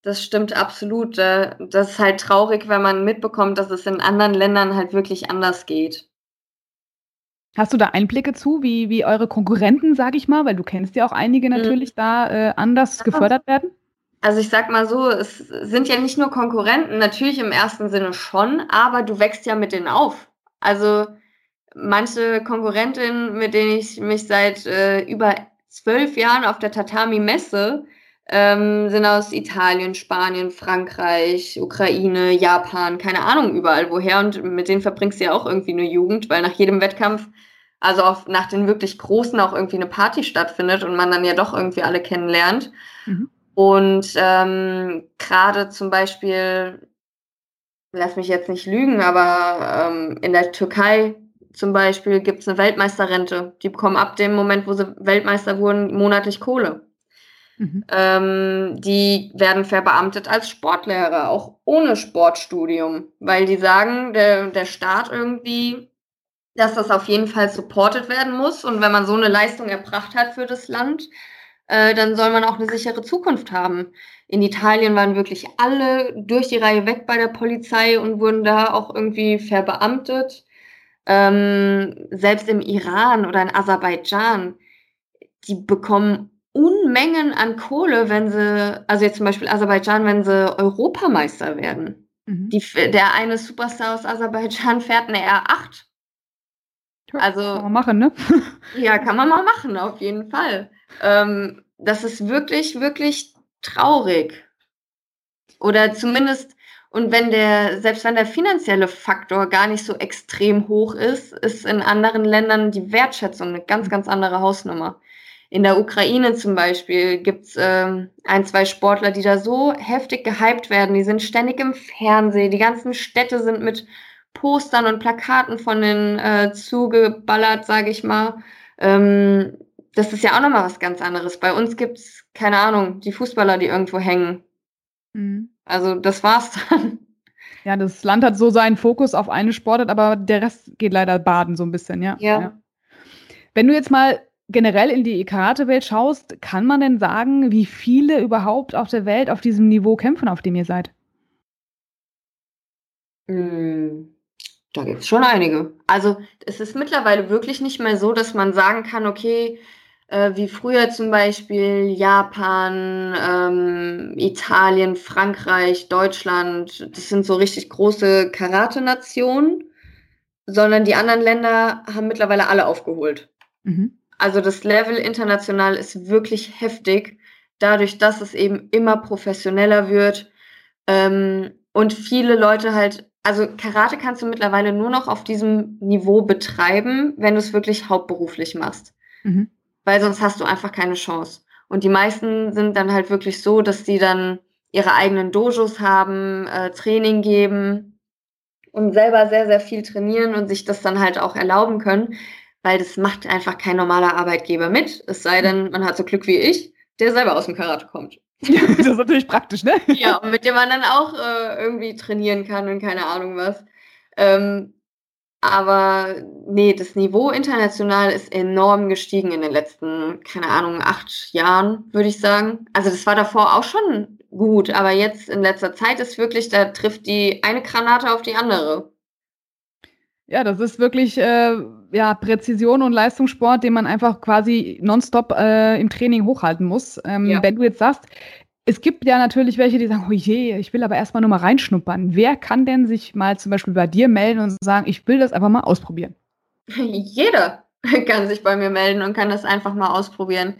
Das stimmt absolut. Äh, das ist halt traurig, wenn man mitbekommt, dass es in anderen Ländern halt wirklich anders geht. Hast du da Einblicke zu, wie, wie eure Konkurrenten, sag ich mal, weil du kennst ja auch einige mhm. natürlich, mhm. da äh, anders ja. gefördert werden? Also ich sag mal so, es sind ja nicht nur Konkurrenten, natürlich im ersten Sinne schon, aber du wächst ja mit denen auf. Also manche Konkurrentinnen, mit denen ich mich seit äh, über zwölf Jahren auf der Tatami messe, ähm, sind aus Italien, Spanien, Frankreich, Ukraine, Japan, keine Ahnung, überall woher. Und mit denen verbringst du ja auch irgendwie eine Jugend, weil nach jedem Wettkampf, also auch nach den wirklich großen, auch irgendwie eine Party stattfindet und man dann ja doch irgendwie alle kennenlernt. Mhm. Und ähm, gerade zum Beispiel, lass mich jetzt nicht lügen, aber ähm, in der Türkei zum Beispiel gibt es eine Weltmeisterrente. Die bekommen ab dem Moment, wo sie Weltmeister wurden, monatlich Kohle. Mhm. Ähm, die werden verbeamtet als Sportlehrer, auch ohne Sportstudium, weil die sagen, der, der Staat irgendwie, dass das auf jeden Fall supportet werden muss. Und wenn man so eine Leistung erbracht hat für das Land, äh, dann soll man auch eine sichere Zukunft haben. In Italien waren wirklich alle durch die Reihe weg bei der Polizei und wurden da auch irgendwie verbeamtet. Ähm, selbst im Iran oder in Aserbaidschan, die bekommen Unmengen an Kohle, wenn sie, also jetzt zum Beispiel Aserbaidschan, wenn sie Europameister werden. Mhm. Die, der eine Superstar aus Aserbaidschan fährt eine R8. Also, kann man machen, ne? ja, kann man mal machen, auf jeden Fall. Ähm, das ist wirklich, wirklich traurig. Oder zumindest, und wenn der, selbst wenn der finanzielle Faktor gar nicht so extrem hoch ist, ist in anderen Ländern die Wertschätzung eine ganz, ganz andere Hausnummer. In der Ukraine zum Beispiel gibt's ähm, ein, zwei Sportler, die da so heftig gehypt werden. Die sind ständig im Fernsehen. Die ganzen Städte sind mit Postern und Plakaten von den äh, zugeballert, sage ich mal. Ähm, das ist ja auch nochmal was ganz anderes. Bei uns gibt's keine Ahnung, die Fußballer, die irgendwo hängen. Mhm. Also das war's dann. Ja, das Land hat so seinen Fokus auf eine Sportart, aber der Rest geht leider baden so ein bisschen, ja. Ja. ja. Wenn du jetzt mal generell in die Karate-Welt schaust, kann man denn sagen, wie viele überhaupt auf der Welt auf diesem Niveau kämpfen, auf dem ihr seid? Hm, da gibt es schon einige. Also es ist mittlerweile wirklich nicht mehr so, dass man sagen kann, okay, äh, wie früher zum Beispiel Japan, ähm, Italien, Frankreich, Deutschland, das sind so richtig große Karate-Nationen, sondern die anderen Länder haben mittlerweile alle aufgeholt. Mhm. Also das Level international ist wirklich heftig, dadurch, dass es eben immer professioneller wird ähm, und viele Leute halt also Karate kannst du mittlerweile nur noch auf diesem Niveau betreiben, wenn du es wirklich hauptberuflich machst. Mhm. Weil sonst hast du einfach keine Chance. Und die meisten sind dann halt wirklich so, dass die dann ihre eigenen Dojos haben, äh, Training geben und selber sehr, sehr viel trainieren und sich das dann halt auch erlauben können, weil das macht einfach kein normaler Arbeitgeber mit. Es sei denn, man hat so Glück wie ich, der selber aus dem Karate kommt. das ist natürlich praktisch, ne? Ja, und mit dem man dann auch äh, irgendwie trainieren kann und keine Ahnung was. Ähm, aber nee, das Niveau international ist enorm gestiegen in den letzten, keine Ahnung, acht Jahren, würde ich sagen. Also das war davor auch schon gut, aber jetzt in letzter Zeit ist wirklich, da trifft die eine Granate auf die andere. Ja, das ist wirklich äh, ja, Präzision und Leistungssport, den man einfach quasi nonstop äh, im Training hochhalten muss. Ähm, ja. Wenn du jetzt sagst, es gibt ja natürlich welche, die sagen, oh je, ich will aber erstmal nur mal reinschnuppern. Wer kann denn sich mal zum Beispiel bei dir melden und sagen, ich will das einfach mal ausprobieren? Jeder kann sich bei mir melden und kann das einfach mal ausprobieren.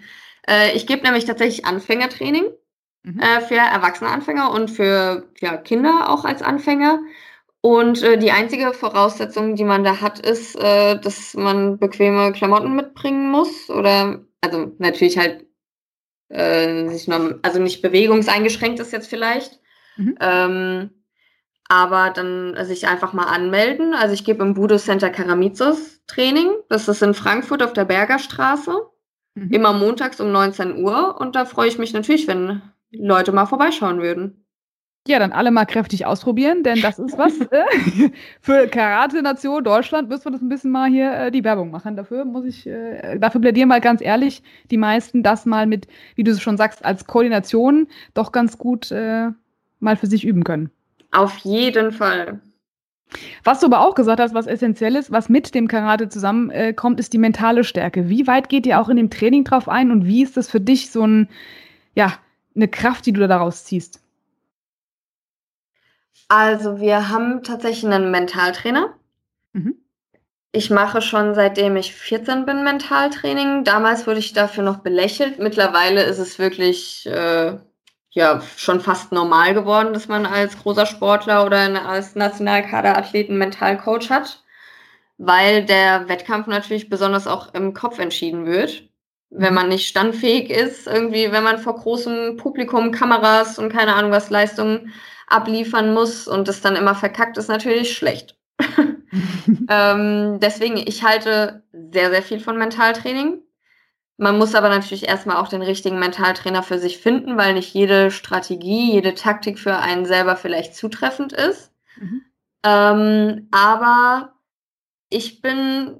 Äh, ich gebe nämlich tatsächlich Anfängertraining mhm. äh, für erwachsene Anfänger und für ja, Kinder auch als Anfänger. Und äh, die einzige Voraussetzung, die man da hat, ist, äh, dass man bequeme Klamotten mitbringen muss. Oder, also natürlich halt, äh, sich noch, also nicht bewegungseingeschränkt ist jetzt vielleicht. Mhm. Ähm, aber dann sich einfach mal anmelden. Also ich gebe im Budo Center Karamizos Training. Das ist in Frankfurt auf der Bergerstraße. Mhm. Immer montags um 19 Uhr. Und da freue ich mich natürlich, wenn Leute mal vorbeischauen würden. Ja, dann alle mal kräftig ausprobieren, denn das ist was äh, für Karate-Nation Deutschland müssen wir das ein bisschen mal hier äh, die Werbung machen. Dafür muss ich, äh, dafür plädieren mal ganz ehrlich, die meisten das mal mit, wie du es schon sagst, als Koordination doch ganz gut äh, mal für sich üben können. Auf jeden Fall. Was du aber auch gesagt hast, was essentiell ist, was mit dem Karate zusammenkommt, ist die mentale Stärke. Wie weit geht ihr auch in dem Training drauf ein und wie ist das für dich so ein, ja, eine Kraft, die du daraus ziehst? Also wir haben tatsächlich einen Mentaltrainer. Mhm. Ich mache schon seitdem ich 14 bin Mentaltraining. Damals wurde ich dafür noch belächelt. Mittlerweile ist es wirklich äh, ja schon fast normal geworden, dass man als großer Sportler oder als Nationalkaderathleten Mentalcoach hat, weil der Wettkampf natürlich besonders auch im Kopf entschieden wird. Wenn mhm. man nicht standfähig ist, irgendwie, wenn man vor großem Publikum, Kameras und keine Ahnung was Leistungen abliefern muss und es dann immer verkackt, ist natürlich schlecht. ähm, deswegen, ich halte sehr, sehr viel von Mentaltraining. Man muss aber natürlich erstmal auch den richtigen Mentaltrainer für sich finden, weil nicht jede Strategie, jede Taktik für einen selber vielleicht zutreffend ist. Mhm. Ähm, aber ich bin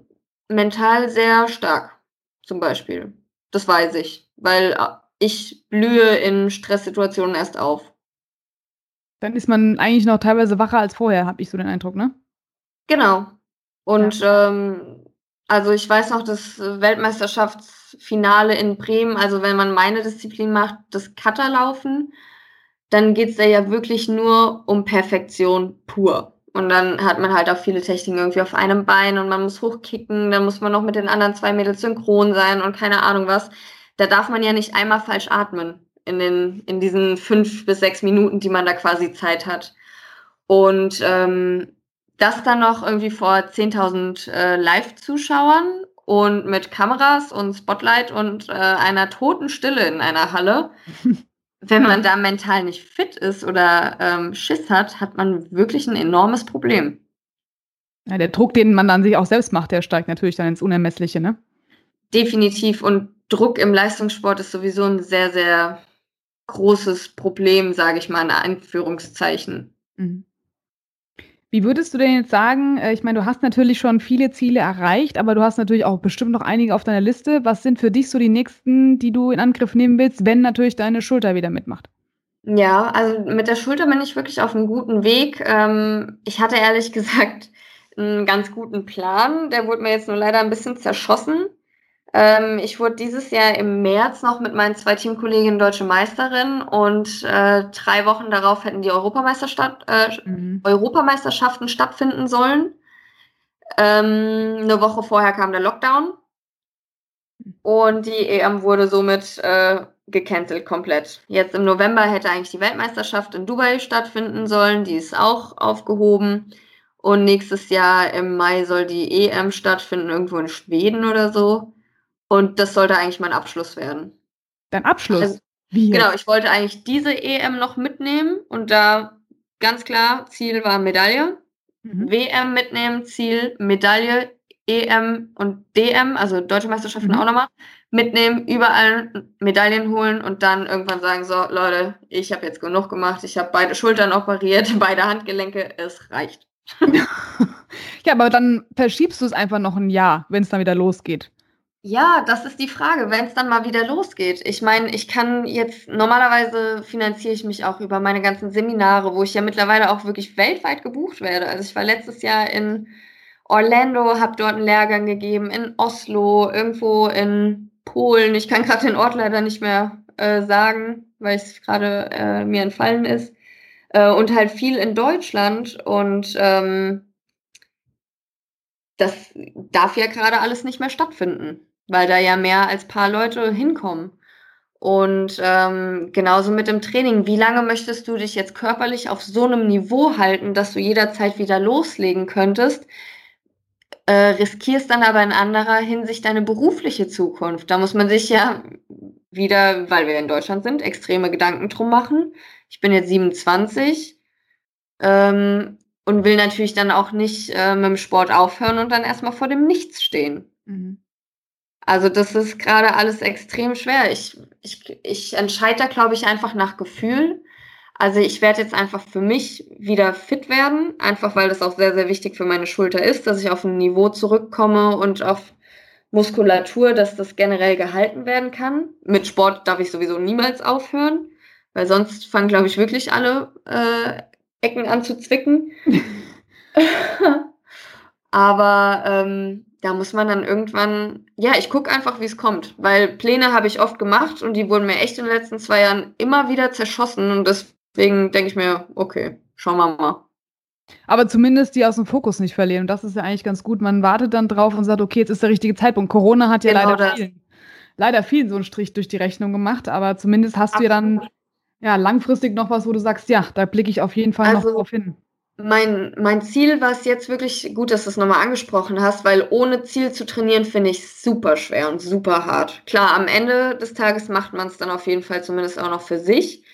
mental sehr stark, zum Beispiel. Das weiß ich, weil ich blühe in Stresssituationen erst auf. Dann ist man eigentlich noch teilweise wacher als vorher, habe ich so den Eindruck, ne? Genau. Und ja. ähm, also ich weiß noch, das Weltmeisterschaftsfinale in Bremen, also wenn man meine Disziplin macht, das Cutterlaufen, dann geht es da ja wirklich nur um Perfektion pur. Und dann hat man halt auch viele Techniken irgendwie auf einem Bein und man muss hochkicken, dann muss man noch mit den anderen zwei Mädels synchron sein und keine Ahnung was. Da darf man ja nicht einmal falsch atmen in, den, in diesen fünf bis sechs Minuten, die man da quasi Zeit hat. Und ähm, das dann noch irgendwie vor 10.000 äh, Live-Zuschauern und mit Kameras und Spotlight und äh, einer toten Stille in einer Halle. Wenn man da mental nicht fit ist oder ähm, Schiss hat, hat man wirklich ein enormes Problem. Ja, der Druck, den man dann sich auch selbst macht, der steigt natürlich dann ins Unermessliche, ne? Definitiv. Und Druck im Leistungssport ist sowieso ein sehr, sehr großes Problem, sage ich mal in Anführungszeichen. Mhm. Wie würdest du denn jetzt sagen, äh, ich meine, du hast natürlich schon viele Ziele erreicht, aber du hast natürlich auch bestimmt noch einige auf deiner Liste. Was sind für dich so die nächsten, die du in Angriff nehmen willst, wenn natürlich deine Schulter wieder mitmacht? Ja, also mit der Schulter bin ich wirklich auf einem guten Weg. Ähm, ich hatte ehrlich gesagt einen ganz guten Plan. Der wurde mir jetzt nur leider ein bisschen zerschossen. Ähm, ich wurde dieses Jahr im März noch mit meinen zwei Teamkolleginnen deutsche Meisterin und äh, drei Wochen darauf hätten die Europameisterschaft, äh, mhm. Europameisterschaften stattfinden sollen. Ähm, eine Woche vorher kam der Lockdown. Und die EM wurde somit äh, gecancelt komplett. Jetzt im November hätte eigentlich die Weltmeisterschaft in Dubai stattfinden sollen. Die ist auch aufgehoben. Und nächstes Jahr im Mai soll die EM stattfinden, irgendwo in Schweden oder so. Und das sollte eigentlich mein Abschluss werden. Dein Abschluss? Also, Wie genau, ich wollte eigentlich diese EM noch mitnehmen und da ganz klar, Ziel war Medaille. Mhm. WM mitnehmen, Ziel Medaille, EM und DM, also Deutsche Meisterschaften mhm. auch nochmal, mitnehmen, überall Medaillen holen und dann irgendwann sagen, so Leute, ich habe jetzt genug gemacht, ich habe beide Schultern operiert, beide Handgelenke, es reicht. ja, aber dann verschiebst du es einfach noch ein Jahr, wenn es dann wieder losgeht. Ja, das ist die Frage, wenn es dann mal wieder losgeht. Ich meine, ich kann jetzt, normalerweise finanziere ich mich auch über meine ganzen Seminare, wo ich ja mittlerweile auch wirklich weltweit gebucht werde. Also ich war letztes Jahr in Orlando, habe dort einen Lehrgang gegeben, in Oslo, irgendwo in Polen. Ich kann gerade den Ort leider nicht mehr äh, sagen, weil es gerade äh, mir entfallen ist. Äh, und halt viel in Deutschland und ähm, das darf ja gerade alles nicht mehr stattfinden, weil da ja mehr als paar Leute hinkommen. Und ähm, genauso mit dem Training. Wie lange möchtest du dich jetzt körperlich auf so einem Niveau halten, dass du jederzeit wieder loslegen könntest? Äh, riskierst dann aber in anderer Hinsicht deine berufliche Zukunft. Da muss man sich ja wieder, weil wir in Deutschland sind, extreme Gedanken drum machen. Ich bin jetzt 27 ähm, und will natürlich dann auch nicht äh, mit dem Sport aufhören und dann erstmal vor dem Nichts stehen. Mhm. Also das ist gerade alles extrem schwer. Ich, ich, ich entscheide da, glaube ich, einfach nach Gefühl. Also ich werde jetzt einfach für mich wieder fit werden, einfach weil das auch sehr, sehr wichtig für meine Schulter ist, dass ich auf ein Niveau zurückkomme und auf Muskulatur, dass das generell gehalten werden kann. Mit Sport darf ich sowieso niemals aufhören, weil sonst fangen, glaube ich, wirklich alle äh, Ecken an zu zwicken. Aber ähm, da muss man dann irgendwann, ja, ich gucke einfach, wie es kommt, weil Pläne habe ich oft gemacht und die wurden mir echt in den letzten zwei Jahren immer wieder zerschossen und deswegen denke ich mir, okay, schauen wir mal. Aber zumindest die aus dem Fokus nicht verlieren. Und das ist ja eigentlich ganz gut. Man wartet dann drauf und sagt, okay, jetzt ist der richtige Zeitpunkt. Corona hat ja genau leider das. vielen, leider vielen so einen Strich durch die Rechnung gemacht, aber zumindest hast Absolut. du ja dann ja langfristig noch was, wo du sagst, ja, da blicke ich auf jeden Fall also, noch drauf hin mein, mein Ziel war es jetzt wirklich gut, dass du es nochmal angesprochen hast, weil ohne Ziel zu trainieren finde ich super schwer und super hart. Klar, am Ende des Tages macht man es dann auf jeden Fall zumindest auch noch für sich.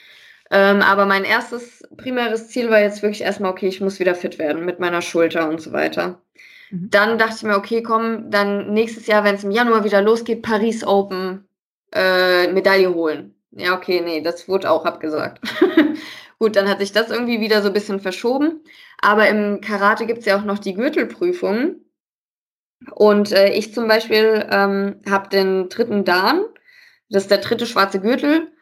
Ähm, aber mein erstes primäres Ziel war jetzt wirklich erstmal, okay, ich muss wieder fit werden mit meiner Schulter und so weiter. Mhm. Dann dachte ich mir, okay, komm, dann nächstes Jahr, wenn es im Januar wieder losgeht, Paris Open, äh, Medaille holen. Ja, okay, nee, das wurde auch abgesagt. Gut, dann hat sich das irgendwie wieder so ein bisschen verschoben. Aber im Karate gibt es ja auch noch die Gürtelprüfung. Und äh, ich zum Beispiel ähm, habe den dritten Dan. Das ist der dritte schwarze Gürtel.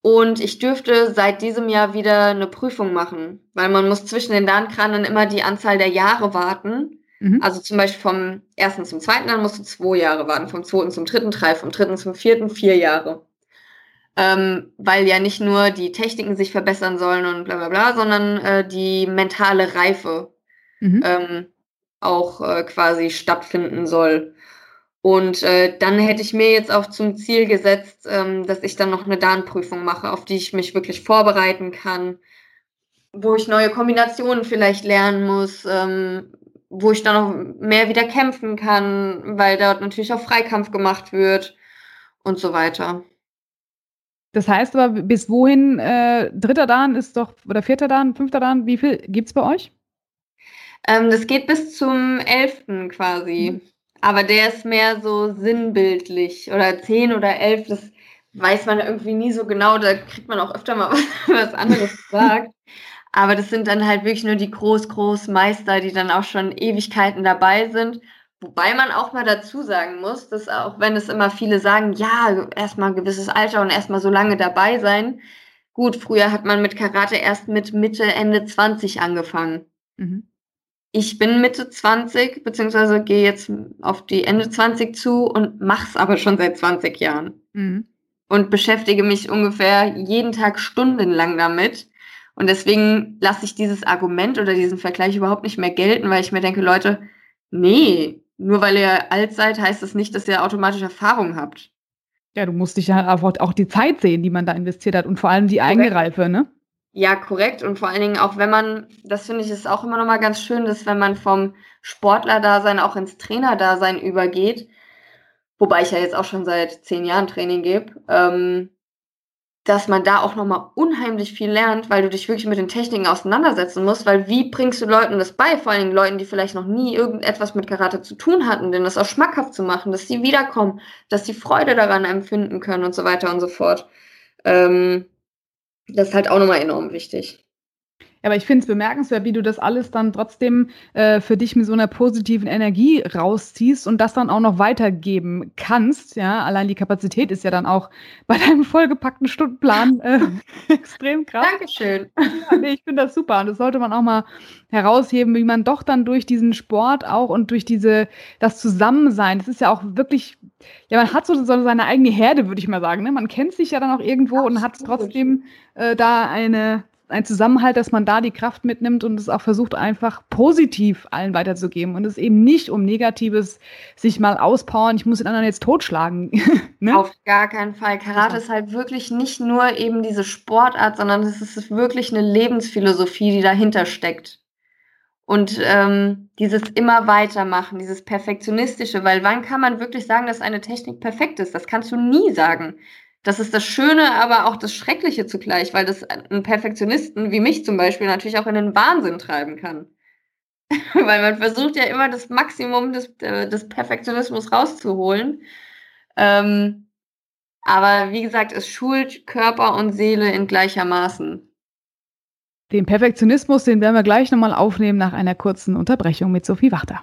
Und ich dürfte seit diesem Jahr wieder eine Prüfung machen, weil man muss zwischen den Dan-Kranen immer die Anzahl der Jahre warten. Mhm. Also zum Beispiel vom ersten zum zweiten, dann musst du zwei Jahre warten, vom zweiten zum dritten drei, vom dritten zum vierten vier Jahre ähm, weil ja nicht nur die Techniken sich verbessern sollen und bla bla bla, sondern äh, die mentale Reife mhm. ähm, auch äh, quasi stattfinden soll. Und äh, dann hätte ich mir jetzt auch zum Ziel gesetzt, ähm, dass ich dann noch eine Dan-Prüfung mache, auf die ich mich wirklich vorbereiten kann, wo ich neue Kombinationen vielleicht lernen muss, ähm, wo ich dann noch mehr wieder kämpfen kann, weil dort natürlich auch Freikampf gemacht wird und so weiter. Das heißt aber, bis wohin, äh, dritter Dan ist doch, oder vierter Dan, fünfter Dan, wie viel gibt es bei euch? Ähm, das geht bis zum elften quasi. Mhm. Aber der ist mehr so sinnbildlich. Oder zehn oder elf, das weiß man irgendwie nie so genau. Da kriegt man auch öfter mal was, was anderes gesagt. Aber das sind dann halt wirklich nur die Groß-Groß-Meister, die dann auch schon Ewigkeiten dabei sind. Wobei man auch mal dazu sagen muss, dass auch wenn es immer viele sagen, ja, erstmal ein gewisses Alter und erstmal so lange dabei sein. Gut, früher hat man mit Karate erst mit Mitte, Ende 20 angefangen. Mhm. Ich bin Mitte 20, beziehungsweise gehe jetzt auf die Ende 20 zu und mach's aber schon seit 20 Jahren. Mhm. Und beschäftige mich ungefähr jeden Tag stundenlang damit. Und deswegen lasse ich dieses Argument oder diesen Vergleich überhaupt nicht mehr gelten, weil ich mir denke, Leute, nee, nur weil ihr alt seid, heißt das nicht, dass ihr automatisch Erfahrung habt. Ja, du musst dich ja einfach auch die Zeit sehen, die man da investiert hat und vor allem die eigene Reife, ne? Ja, korrekt. Und vor allen Dingen auch, wenn man, das finde ich ist auch immer noch mal ganz schön, dass wenn man vom Sportler-Dasein auch ins Trainer-Dasein übergeht, wobei ich ja jetzt auch schon seit zehn Jahren Training gebe, ähm, dass man da auch nochmal unheimlich viel lernt, weil du dich wirklich mit den Techniken auseinandersetzen musst, weil wie bringst du Leuten das bei, vor allen Dingen Leuten, die vielleicht noch nie irgendetwas mit Karate zu tun hatten, denn das auch schmackhaft zu machen, dass sie wiederkommen, dass sie Freude daran empfinden können und so weiter und so fort. Ähm, das ist halt auch nochmal enorm wichtig. Aber ich finde es bemerkenswert, wie du das alles dann trotzdem äh, für dich mit so einer positiven Energie rausziehst und das dann auch noch weitergeben kannst. Ja, allein die Kapazität ist ja dann auch bei deinem vollgepackten Stundenplan äh, extrem krass. Dankeschön. Ja, nee, ich finde das super und das sollte man auch mal herausheben, wie man doch dann durch diesen Sport auch und durch diese das Zusammensein, das ist ja auch wirklich, ja, man hat so, so seine eigene Herde, würde ich mal sagen. Ne? Man kennt sich ja dann auch irgendwo Absolut. und hat trotzdem äh, da eine ein Zusammenhalt, dass man da die Kraft mitnimmt und es auch versucht, einfach positiv allen weiterzugeben und es eben nicht um Negatives sich mal auspowern, ich muss den anderen jetzt totschlagen. ne? Auf gar keinen Fall. Karate ist halt wirklich nicht nur eben diese Sportart, sondern es ist wirklich eine Lebensphilosophie, die dahinter steckt. Und ähm, dieses immer weitermachen, dieses Perfektionistische, weil wann kann man wirklich sagen, dass eine Technik perfekt ist? Das kannst du nie sagen. Das ist das Schöne, aber auch das Schreckliche zugleich, weil das einen Perfektionisten wie mich zum Beispiel natürlich auch in den Wahnsinn treiben kann. weil man versucht ja immer das Maximum des, äh, des Perfektionismus rauszuholen. Ähm, aber wie gesagt, es schult Körper und Seele in gleichermaßen. Den Perfektionismus, den werden wir gleich nochmal aufnehmen nach einer kurzen Unterbrechung mit Sophie Wachter.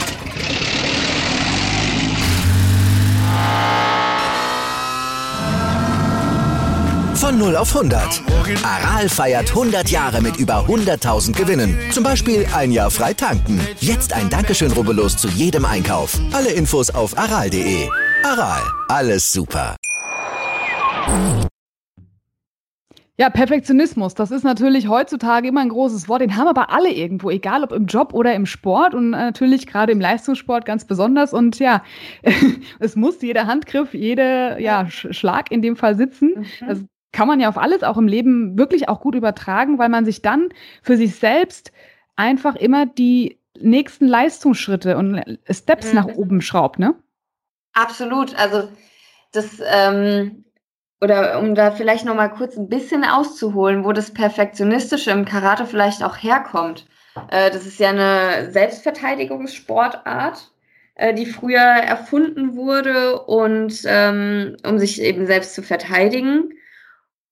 Von 0 auf 100. Aral feiert 100 Jahre mit über 100.000 Gewinnen. Zum Beispiel ein Jahr frei tanken. Jetzt ein Dankeschön, rubbellos zu jedem Einkauf. Alle Infos auf aral.de. Aral, alles super. Ja, Perfektionismus, das ist natürlich heutzutage immer ein großes Wort. Den haben aber alle irgendwo, egal ob im Job oder im Sport und natürlich gerade im Leistungssport ganz besonders. Und ja, es muss jeder Handgriff, jeder ja, Schlag in dem Fall sitzen. Mhm. Das kann man ja auf alles auch im Leben wirklich auch gut übertragen, weil man sich dann für sich selbst einfach immer die nächsten Leistungsschritte und Steps mhm. nach oben schraubt, ne? Absolut. Also das ähm, oder um da vielleicht noch mal kurz ein bisschen auszuholen, wo das Perfektionistische im Karate vielleicht auch herkommt. Äh, das ist ja eine Selbstverteidigungssportart, äh, die früher erfunden wurde und ähm, um sich eben selbst zu verteidigen.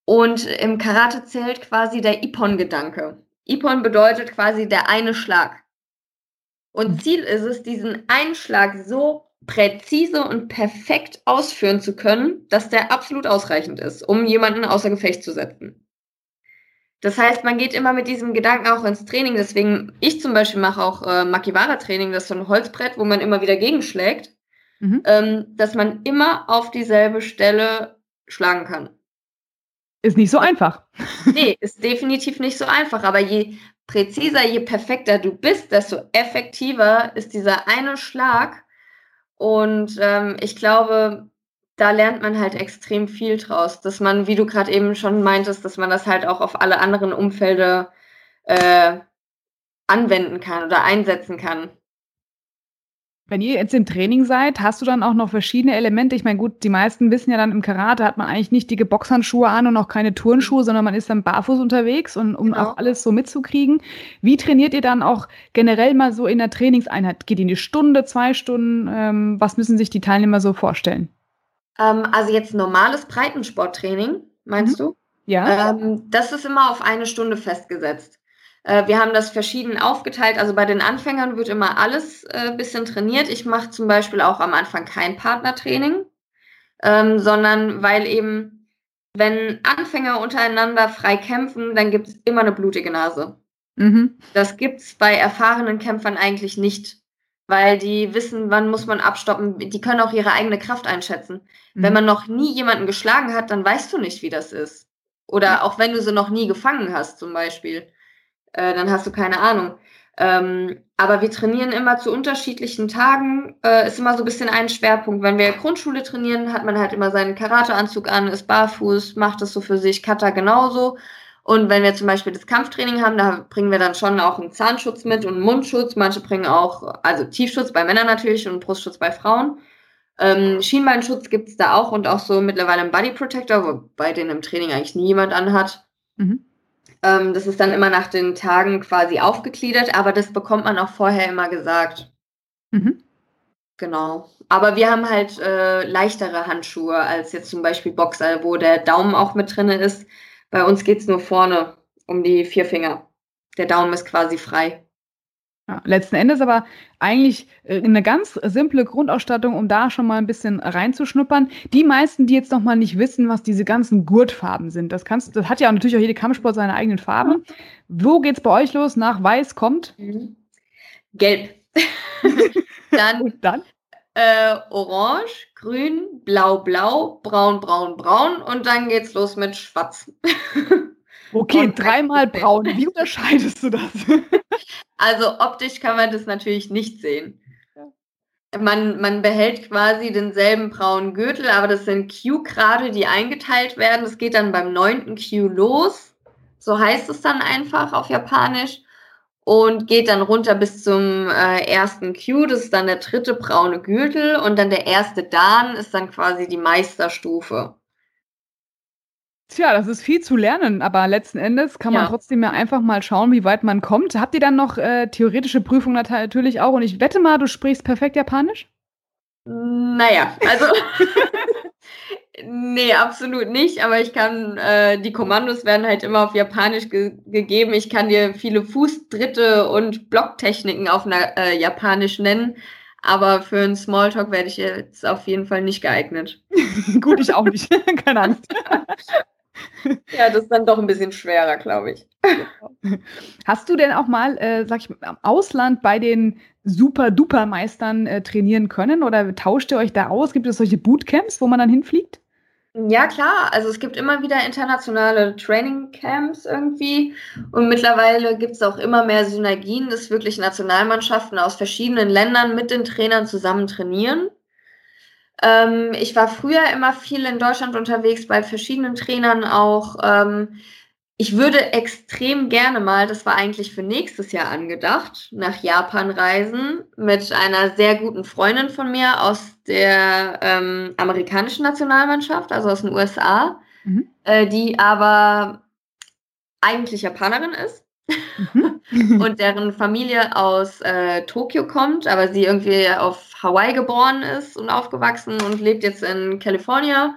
Und im Karate zählt quasi der Ippon-Gedanke. Ippon bedeutet quasi der eine Schlag. Und mhm. Ziel ist es, diesen einen Schlag so präzise und perfekt ausführen zu können, dass der absolut ausreichend ist, um jemanden außer Gefecht zu setzen. Das heißt, man geht immer mit diesem Gedanken auch ins Training. Deswegen, ich zum Beispiel mache auch äh, Makiwara-Training, das ist so ein Holzbrett, wo man immer wieder gegenschlägt, mhm. ähm, dass man immer auf dieselbe Stelle schlagen kann. Ist nicht so einfach. Nee, ist definitiv nicht so einfach. Aber je präziser, je perfekter du bist, desto effektiver ist dieser eine Schlag. Und ähm, ich glaube, da lernt man halt extrem viel draus, dass man, wie du gerade eben schon meintest, dass man das halt auch auf alle anderen Umfelder äh, anwenden kann oder einsetzen kann. Wenn ihr jetzt im Training seid, hast du dann auch noch verschiedene Elemente? Ich meine, gut, die meisten wissen ja dann im Karate hat man eigentlich nicht dicke Boxhandschuhe an und auch keine Turnschuhe, sondern man ist dann barfuß unterwegs und um genau. auch alles so mitzukriegen. Wie trainiert ihr dann auch generell mal so in der Trainingseinheit? Geht ihr in die Stunde, zwei Stunden? Ähm, was müssen sich die Teilnehmer so vorstellen? Ähm, also jetzt normales Breitensporttraining, meinst mhm. du? Ja. Ähm, das ist immer auf eine Stunde festgesetzt. Äh, wir haben das verschieden aufgeteilt. Also bei den Anfängern wird immer alles ein äh, bisschen trainiert. Ich mache zum Beispiel auch am Anfang kein Partnertraining, ähm, sondern weil eben wenn Anfänger untereinander frei kämpfen, dann gibt es immer eine blutige Nase. Mhm. Das gibt es bei erfahrenen Kämpfern eigentlich nicht, weil die wissen, wann muss man abstoppen. Die können auch ihre eigene Kraft einschätzen. Mhm. Wenn man noch nie jemanden geschlagen hat, dann weißt du nicht, wie das ist. Oder auch wenn du sie noch nie gefangen hast, zum Beispiel, äh, dann hast du keine Ahnung. Ähm, aber wir trainieren immer zu unterschiedlichen Tagen. Äh, ist immer so ein bisschen ein Schwerpunkt. Wenn wir Grundschule trainieren, hat man halt immer seinen Karateanzug an, ist barfuß, macht das so für sich, Kata genauso. Und wenn wir zum Beispiel das Kampftraining haben, da bringen wir dann schon auch einen Zahnschutz mit und einen Mundschutz. Manche bringen auch, also Tiefschutz bei Männern natürlich und Brustschutz bei Frauen. Ähm, Schienbeinschutz gibt's da auch und auch so mittlerweile einen Body Protector, wobei den im Training eigentlich nie jemand anhat. Mhm. Ähm, das ist dann immer nach den Tagen quasi aufgegliedert, aber das bekommt man auch vorher immer gesagt. Mhm. Genau. Aber wir haben halt äh, leichtere Handschuhe als jetzt zum Beispiel Boxer, wo der Daumen auch mit drin ist. Bei uns geht es nur vorne um die vier Finger. Der Daumen ist quasi frei. Ja, letzten Endes aber eigentlich äh, eine ganz simple Grundausstattung, um da schon mal ein bisschen reinzuschnuppern. Die meisten, die jetzt noch mal nicht wissen, was diese ganzen Gurtfarben sind, das kannst, das hat ja natürlich auch jede Kampfsport seine eigenen Farben. Wo geht's bei euch los? Nach Weiß kommt? Mhm. Gelb. dann, Und dann? Äh, Orange, Grün, Blau, Blau, Braun, Braun, Braun und dann geht's los mit Schwarz. Okay, und dreimal braun. Wie unterscheidest du das? Also optisch kann man das natürlich nicht sehen. Man, man behält quasi denselben braunen Gürtel, aber das sind Q-Grade, die eingeteilt werden. Das geht dann beim neunten Q los. So heißt es dann einfach auf Japanisch. Und geht dann runter bis zum äh, ersten Q. Das ist dann der dritte braune Gürtel. Und dann der erste Dan ist dann quasi die Meisterstufe. Tja, das ist viel zu lernen, aber letzten Endes kann man ja. trotzdem ja einfach mal schauen, wie weit man kommt. Habt ihr dann noch äh, theoretische Prüfungen natürlich auch? Und ich wette mal, du sprichst perfekt Japanisch? Naja, also. nee, absolut nicht, aber ich kann, äh, die Kommandos werden halt immer auf Japanisch ge gegeben. Ich kann dir viele Fußtritte und Blocktechniken auf äh, Japanisch nennen. Aber für einen Smalltalk werde ich jetzt auf jeden Fall nicht geeignet. Gut, ich auch nicht. Keine Angst. Ja, das ist dann doch ein bisschen schwerer, glaube ich. Hast du denn auch mal, äh, sag ich mal, im Ausland bei den Super-Duper-Meistern äh, trainieren können oder tauscht ihr euch da aus? Gibt es solche Bootcamps, wo man dann hinfliegt? Ja, klar. Also es gibt immer wieder internationale Training-Camps irgendwie. Und mittlerweile gibt es auch immer mehr Synergien, dass wirklich Nationalmannschaften aus verschiedenen Ländern mit den Trainern zusammen trainieren. Ähm, ich war früher immer viel in Deutschland unterwegs, bei verschiedenen Trainern auch. Ähm, ich würde extrem gerne mal, das war eigentlich für nächstes Jahr angedacht, nach Japan reisen mit einer sehr guten Freundin von mir aus der ähm, amerikanischen Nationalmannschaft, also aus den USA, mhm. äh, die aber eigentlich Japanerin ist mhm. und deren Familie aus äh, Tokio kommt, aber sie irgendwie auf Hawaii geboren ist und aufgewachsen und lebt jetzt in Kalifornien.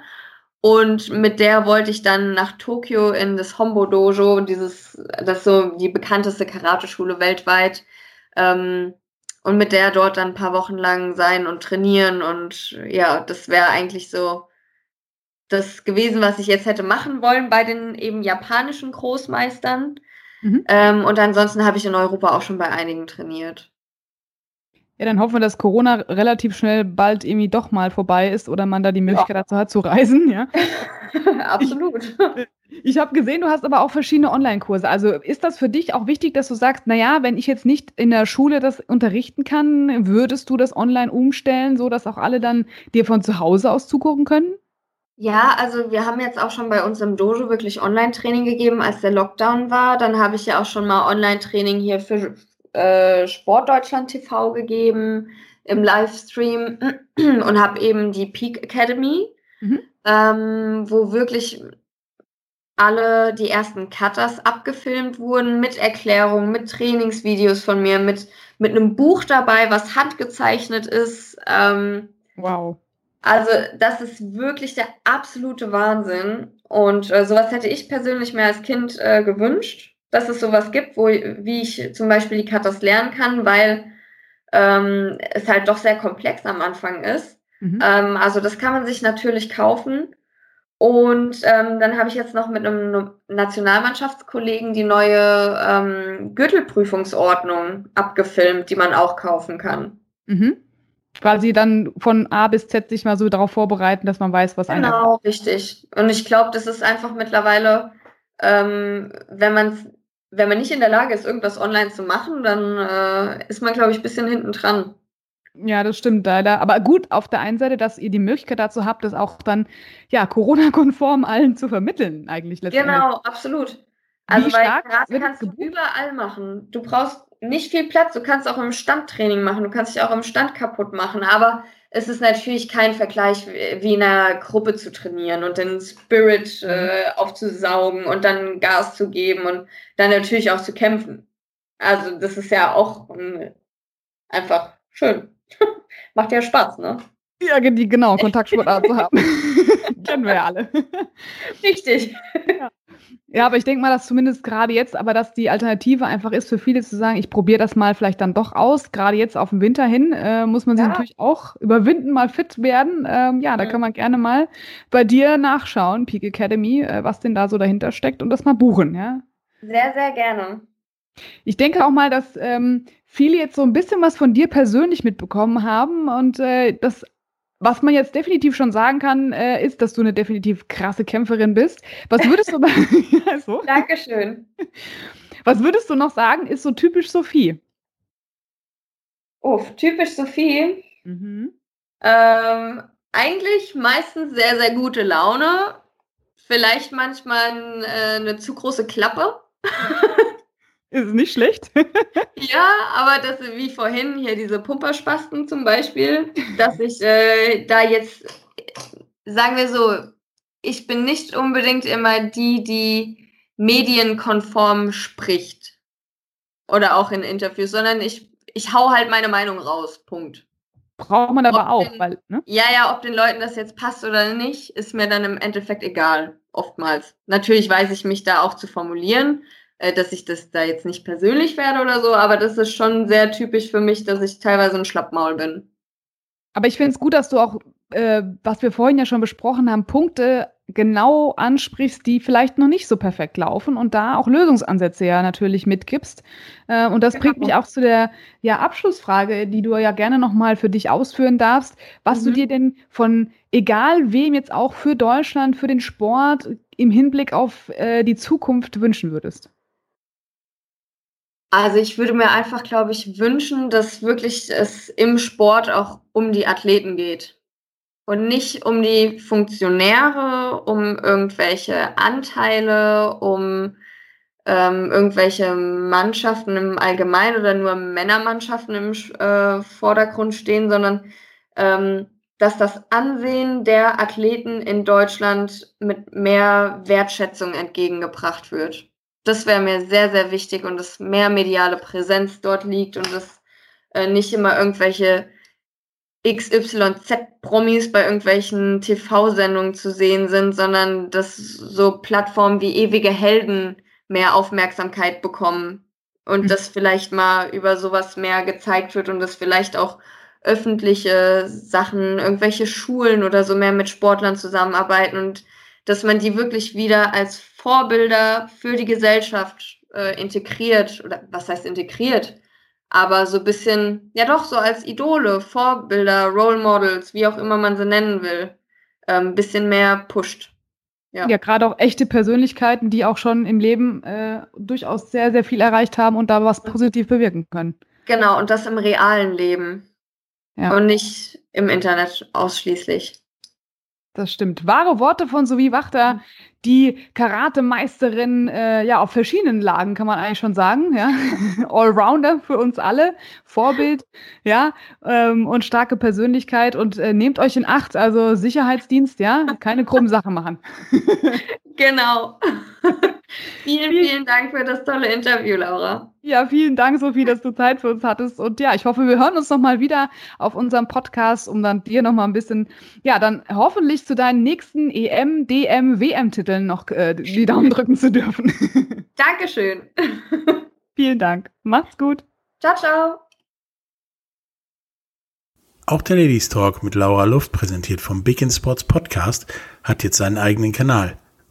Und mit der wollte ich dann nach Tokio in das Hombo Dojo, dieses, das ist so die bekannteste Karate-Schule weltweit. Ähm, und mit der dort dann ein paar Wochen lang sein und trainieren. Und ja, das wäre eigentlich so das gewesen, was ich jetzt hätte machen wollen bei den eben japanischen Großmeistern. Mhm. Ähm, und ansonsten habe ich in Europa auch schon bei einigen trainiert. Ja, dann hoffen wir, dass Corona relativ schnell bald irgendwie doch mal vorbei ist oder man da die Möglichkeit ja. dazu hat zu reisen. Ja? Absolut. Ich, ich habe gesehen, du hast aber auch verschiedene Online-Kurse. Also ist das für dich auch wichtig, dass du sagst, naja, wenn ich jetzt nicht in der Schule das unterrichten kann, würdest du das online umstellen, sodass auch alle dann dir von zu Hause aus zugucken können? Ja, also wir haben jetzt auch schon bei uns im Dojo wirklich Online-Training gegeben, als der Lockdown war. Dann habe ich ja auch schon mal Online-Training hier für äh, Sportdeutschland TV gegeben im Livestream und habe eben die Peak Academy, mhm. ähm, wo wirklich alle die ersten Cutters abgefilmt wurden mit Erklärungen, mit Trainingsvideos von mir, mit, mit einem Buch dabei, was handgezeichnet ist. Ähm, wow. Also das ist wirklich der absolute Wahnsinn. Und äh, sowas hätte ich persönlich mir als Kind äh, gewünscht dass es sowas gibt, wo, wie ich zum Beispiel die Katas lernen kann, weil ähm, es halt doch sehr komplex am Anfang ist. Mhm. Ähm, also das kann man sich natürlich kaufen. Und ähm, dann habe ich jetzt noch mit einem Nationalmannschaftskollegen die neue ähm, Gürtelprüfungsordnung abgefilmt, die man auch kaufen kann. Mhm. Quasi dann von A bis Z sich mal so darauf vorbereiten, dass man weiß, was genau, einer. Genau, richtig. Und ich glaube, das ist einfach mittlerweile, ähm, wenn man wenn man nicht in der Lage ist, irgendwas online zu machen, dann äh, ist man, glaube ich, ein bisschen hinten dran. Ja, das stimmt leider. Aber gut, auf der einen Seite, dass ihr die Möglichkeit dazu habt, das auch dann ja Corona-konform allen zu vermitteln, eigentlich letztendlich. Genau, absolut. Also Wie weil Karate kannst du überall machen. Du brauchst nicht viel Platz. Du kannst auch im Standtraining machen. Du kannst dich auch im Stand kaputt machen. Aber es ist natürlich kein Vergleich, wie in einer Gruppe zu trainieren und den Spirit äh, mhm. aufzusaugen und dann Gas zu geben und dann natürlich auch zu kämpfen. Also das ist ja auch um, einfach schön. Macht ja Spaß, ne? Ja, genau, Kontaktsportart zu haben. Kennen wir ja alle. Richtig. Ja. ja aber ich denke mal, dass zumindest gerade jetzt, aber dass die Alternative einfach ist für viele zu sagen, ich probiere das mal vielleicht dann doch aus. Gerade jetzt auf den Winter hin äh, muss man sich ja. natürlich auch überwinden, mal fit werden. Ähm, ja, da mhm. kann man gerne mal bei dir nachschauen, Peak Academy, äh, was denn da so dahinter steckt und das mal buchen, ja? Sehr, sehr gerne. Ich denke auch mal, dass ähm, viele jetzt so ein bisschen was von dir persönlich mitbekommen haben und äh, das was man jetzt definitiv schon sagen kann, äh, ist, dass du eine definitiv krasse Kämpferin bist. Was würdest du ja, so? Dankeschön. Was würdest du noch sagen, ist so typisch Sophie? Oh, typisch Sophie. Mhm. Ähm, eigentlich meistens sehr, sehr gute Laune. Vielleicht manchmal äh, eine zu große Klappe. Ist nicht schlecht. ja, aber das wie vorhin hier diese Pumperspasten zum Beispiel, dass ich äh, da jetzt, sagen wir so, ich bin nicht unbedingt immer die, die medienkonform spricht. Oder auch in Interviews, sondern ich, ich hau halt meine Meinung raus. Punkt. Braucht man aber auch, den, weil, ne? Ja, ja, ob den Leuten das jetzt passt oder nicht, ist mir dann im Endeffekt egal. Oftmals. Natürlich weiß ich mich da auch zu formulieren dass ich das da jetzt nicht persönlich werde oder so, aber das ist schon sehr typisch für mich, dass ich teilweise ein Schlappmaul bin. Aber ich finde es gut, dass du auch, äh, was wir vorhin ja schon besprochen haben, Punkte genau ansprichst, die vielleicht noch nicht so perfekt laufen und da auch Lösungsansätze ja natürlich mitgibst. Äh, und das genau. bringt mich auch zu der ja, Abschlussfrage, die du ja gerne nochmal für dich ausführen darfst, was mhm. du dir denn von egal wem jetzt auch für Deutschland, für den Sport im Hinblick auf äh, die Zukunft wünschen würdest. Also ich würde mir einfach, glaube ich, wünschen, dass wirklich es im Sport auch um die Athleten geht. Und nicht um die Funktionäre, um irgendwelche Anteile, um ähm, irgendwelche Mannschaften im Allgemeinen oder nur Männermannschaften im äh, Vordergrund stehen, sondern ähm, dass das Ansehen der Athleten in Deutschland mit mehr Wertschätzung entgegengebracht wird das wäre mir sehr, sehr wichtig und dass mehr mediale Präsenz dort liegt und dass äh, nicht immer irgendwelche XYZ-Promis bei irgendwelchen TV-Sendungen zu sehen sind, sondern dass so Plattformen wie ewige Helden mehr Aufmerksamkeit bekommen und mhm. dass vielleicht mal über sowas mehr gezeigt wird und dass vielleicht auch öffentliche Sachen, irgendwelche Schulen oder so mehr mit Sportlern zusammenarbeiten und dass man die wirklich wieder als Vorbilder für die Gesellschaft äh, integriert oder was heißt integriert, aber so ein bisschen, ja doch, so als Idole, Vorbilder, Role Models, wie auch immer man sie nennen will, ein ähm, bisschen mehr pusht. Ja, ja gerade auch echte Persönlichkeiten, die auch schon im Leben äh, durchaus sehr, sehr viel erreicht haben und da was positiv bewirken können. Genau, und das im realen Leben. Ja. Und nicht im Internet ausschließlich. Das stimmt. Wahre Worte von Sowie Wachter, die Karatemeisterin äh, ja auf verschiedenen Lagen kann man eigentlich schon sagen, ja. Allrounder für uns alle, Vorbild, ja, ähm, und starke Persönlichkeit und äh, nehmt euch in Acht, also Sicherheitsdienst, ja, keine krummen Sachen machen. genau. vielen, vielen Dank für das tolle Interview, Laura. Ja, vielen Dank, Sophie, dass du Zeit für uns hattest. Und ja, ich hoffe, wir hören uns nochmal wieder auf unserem Podcast, um dann dir nochmal ein bisschen, ja, dann hoffentlich zu deinen nächsten EM, DM, WM-Titeln noch äh, die Daumen drücken zu dürfen. Dankeschön. vielen Dank. Macht's gut. Ciao, ciao. Auch der Ladies Talk mit Laura Luft, präsentiert vom Big in Sports Podcast, hat jetzt seinen eigenen Kanal.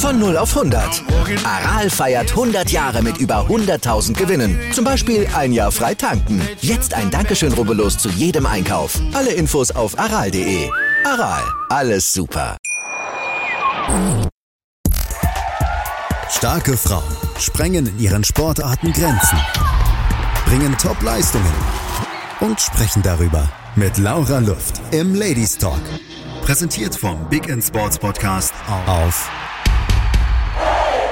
Von 0 auf 100. Aral feiert 100 Jahre mit über 100.000 Gewinnen. Zum Beispiel ein Jahr frei tanken. Jetzt ein Dankeschön, rubbellos zu jedem Einkauf. Alle Infos auf aral.de. Aral, alles super. Starke Frauen sprengen in ihren Sportarten Grenzen, bringen Top-Leistungen und sprechen darüber mit Laura Luft im Ladies Talk. Präsentiert vom Big in Sports Podcast auf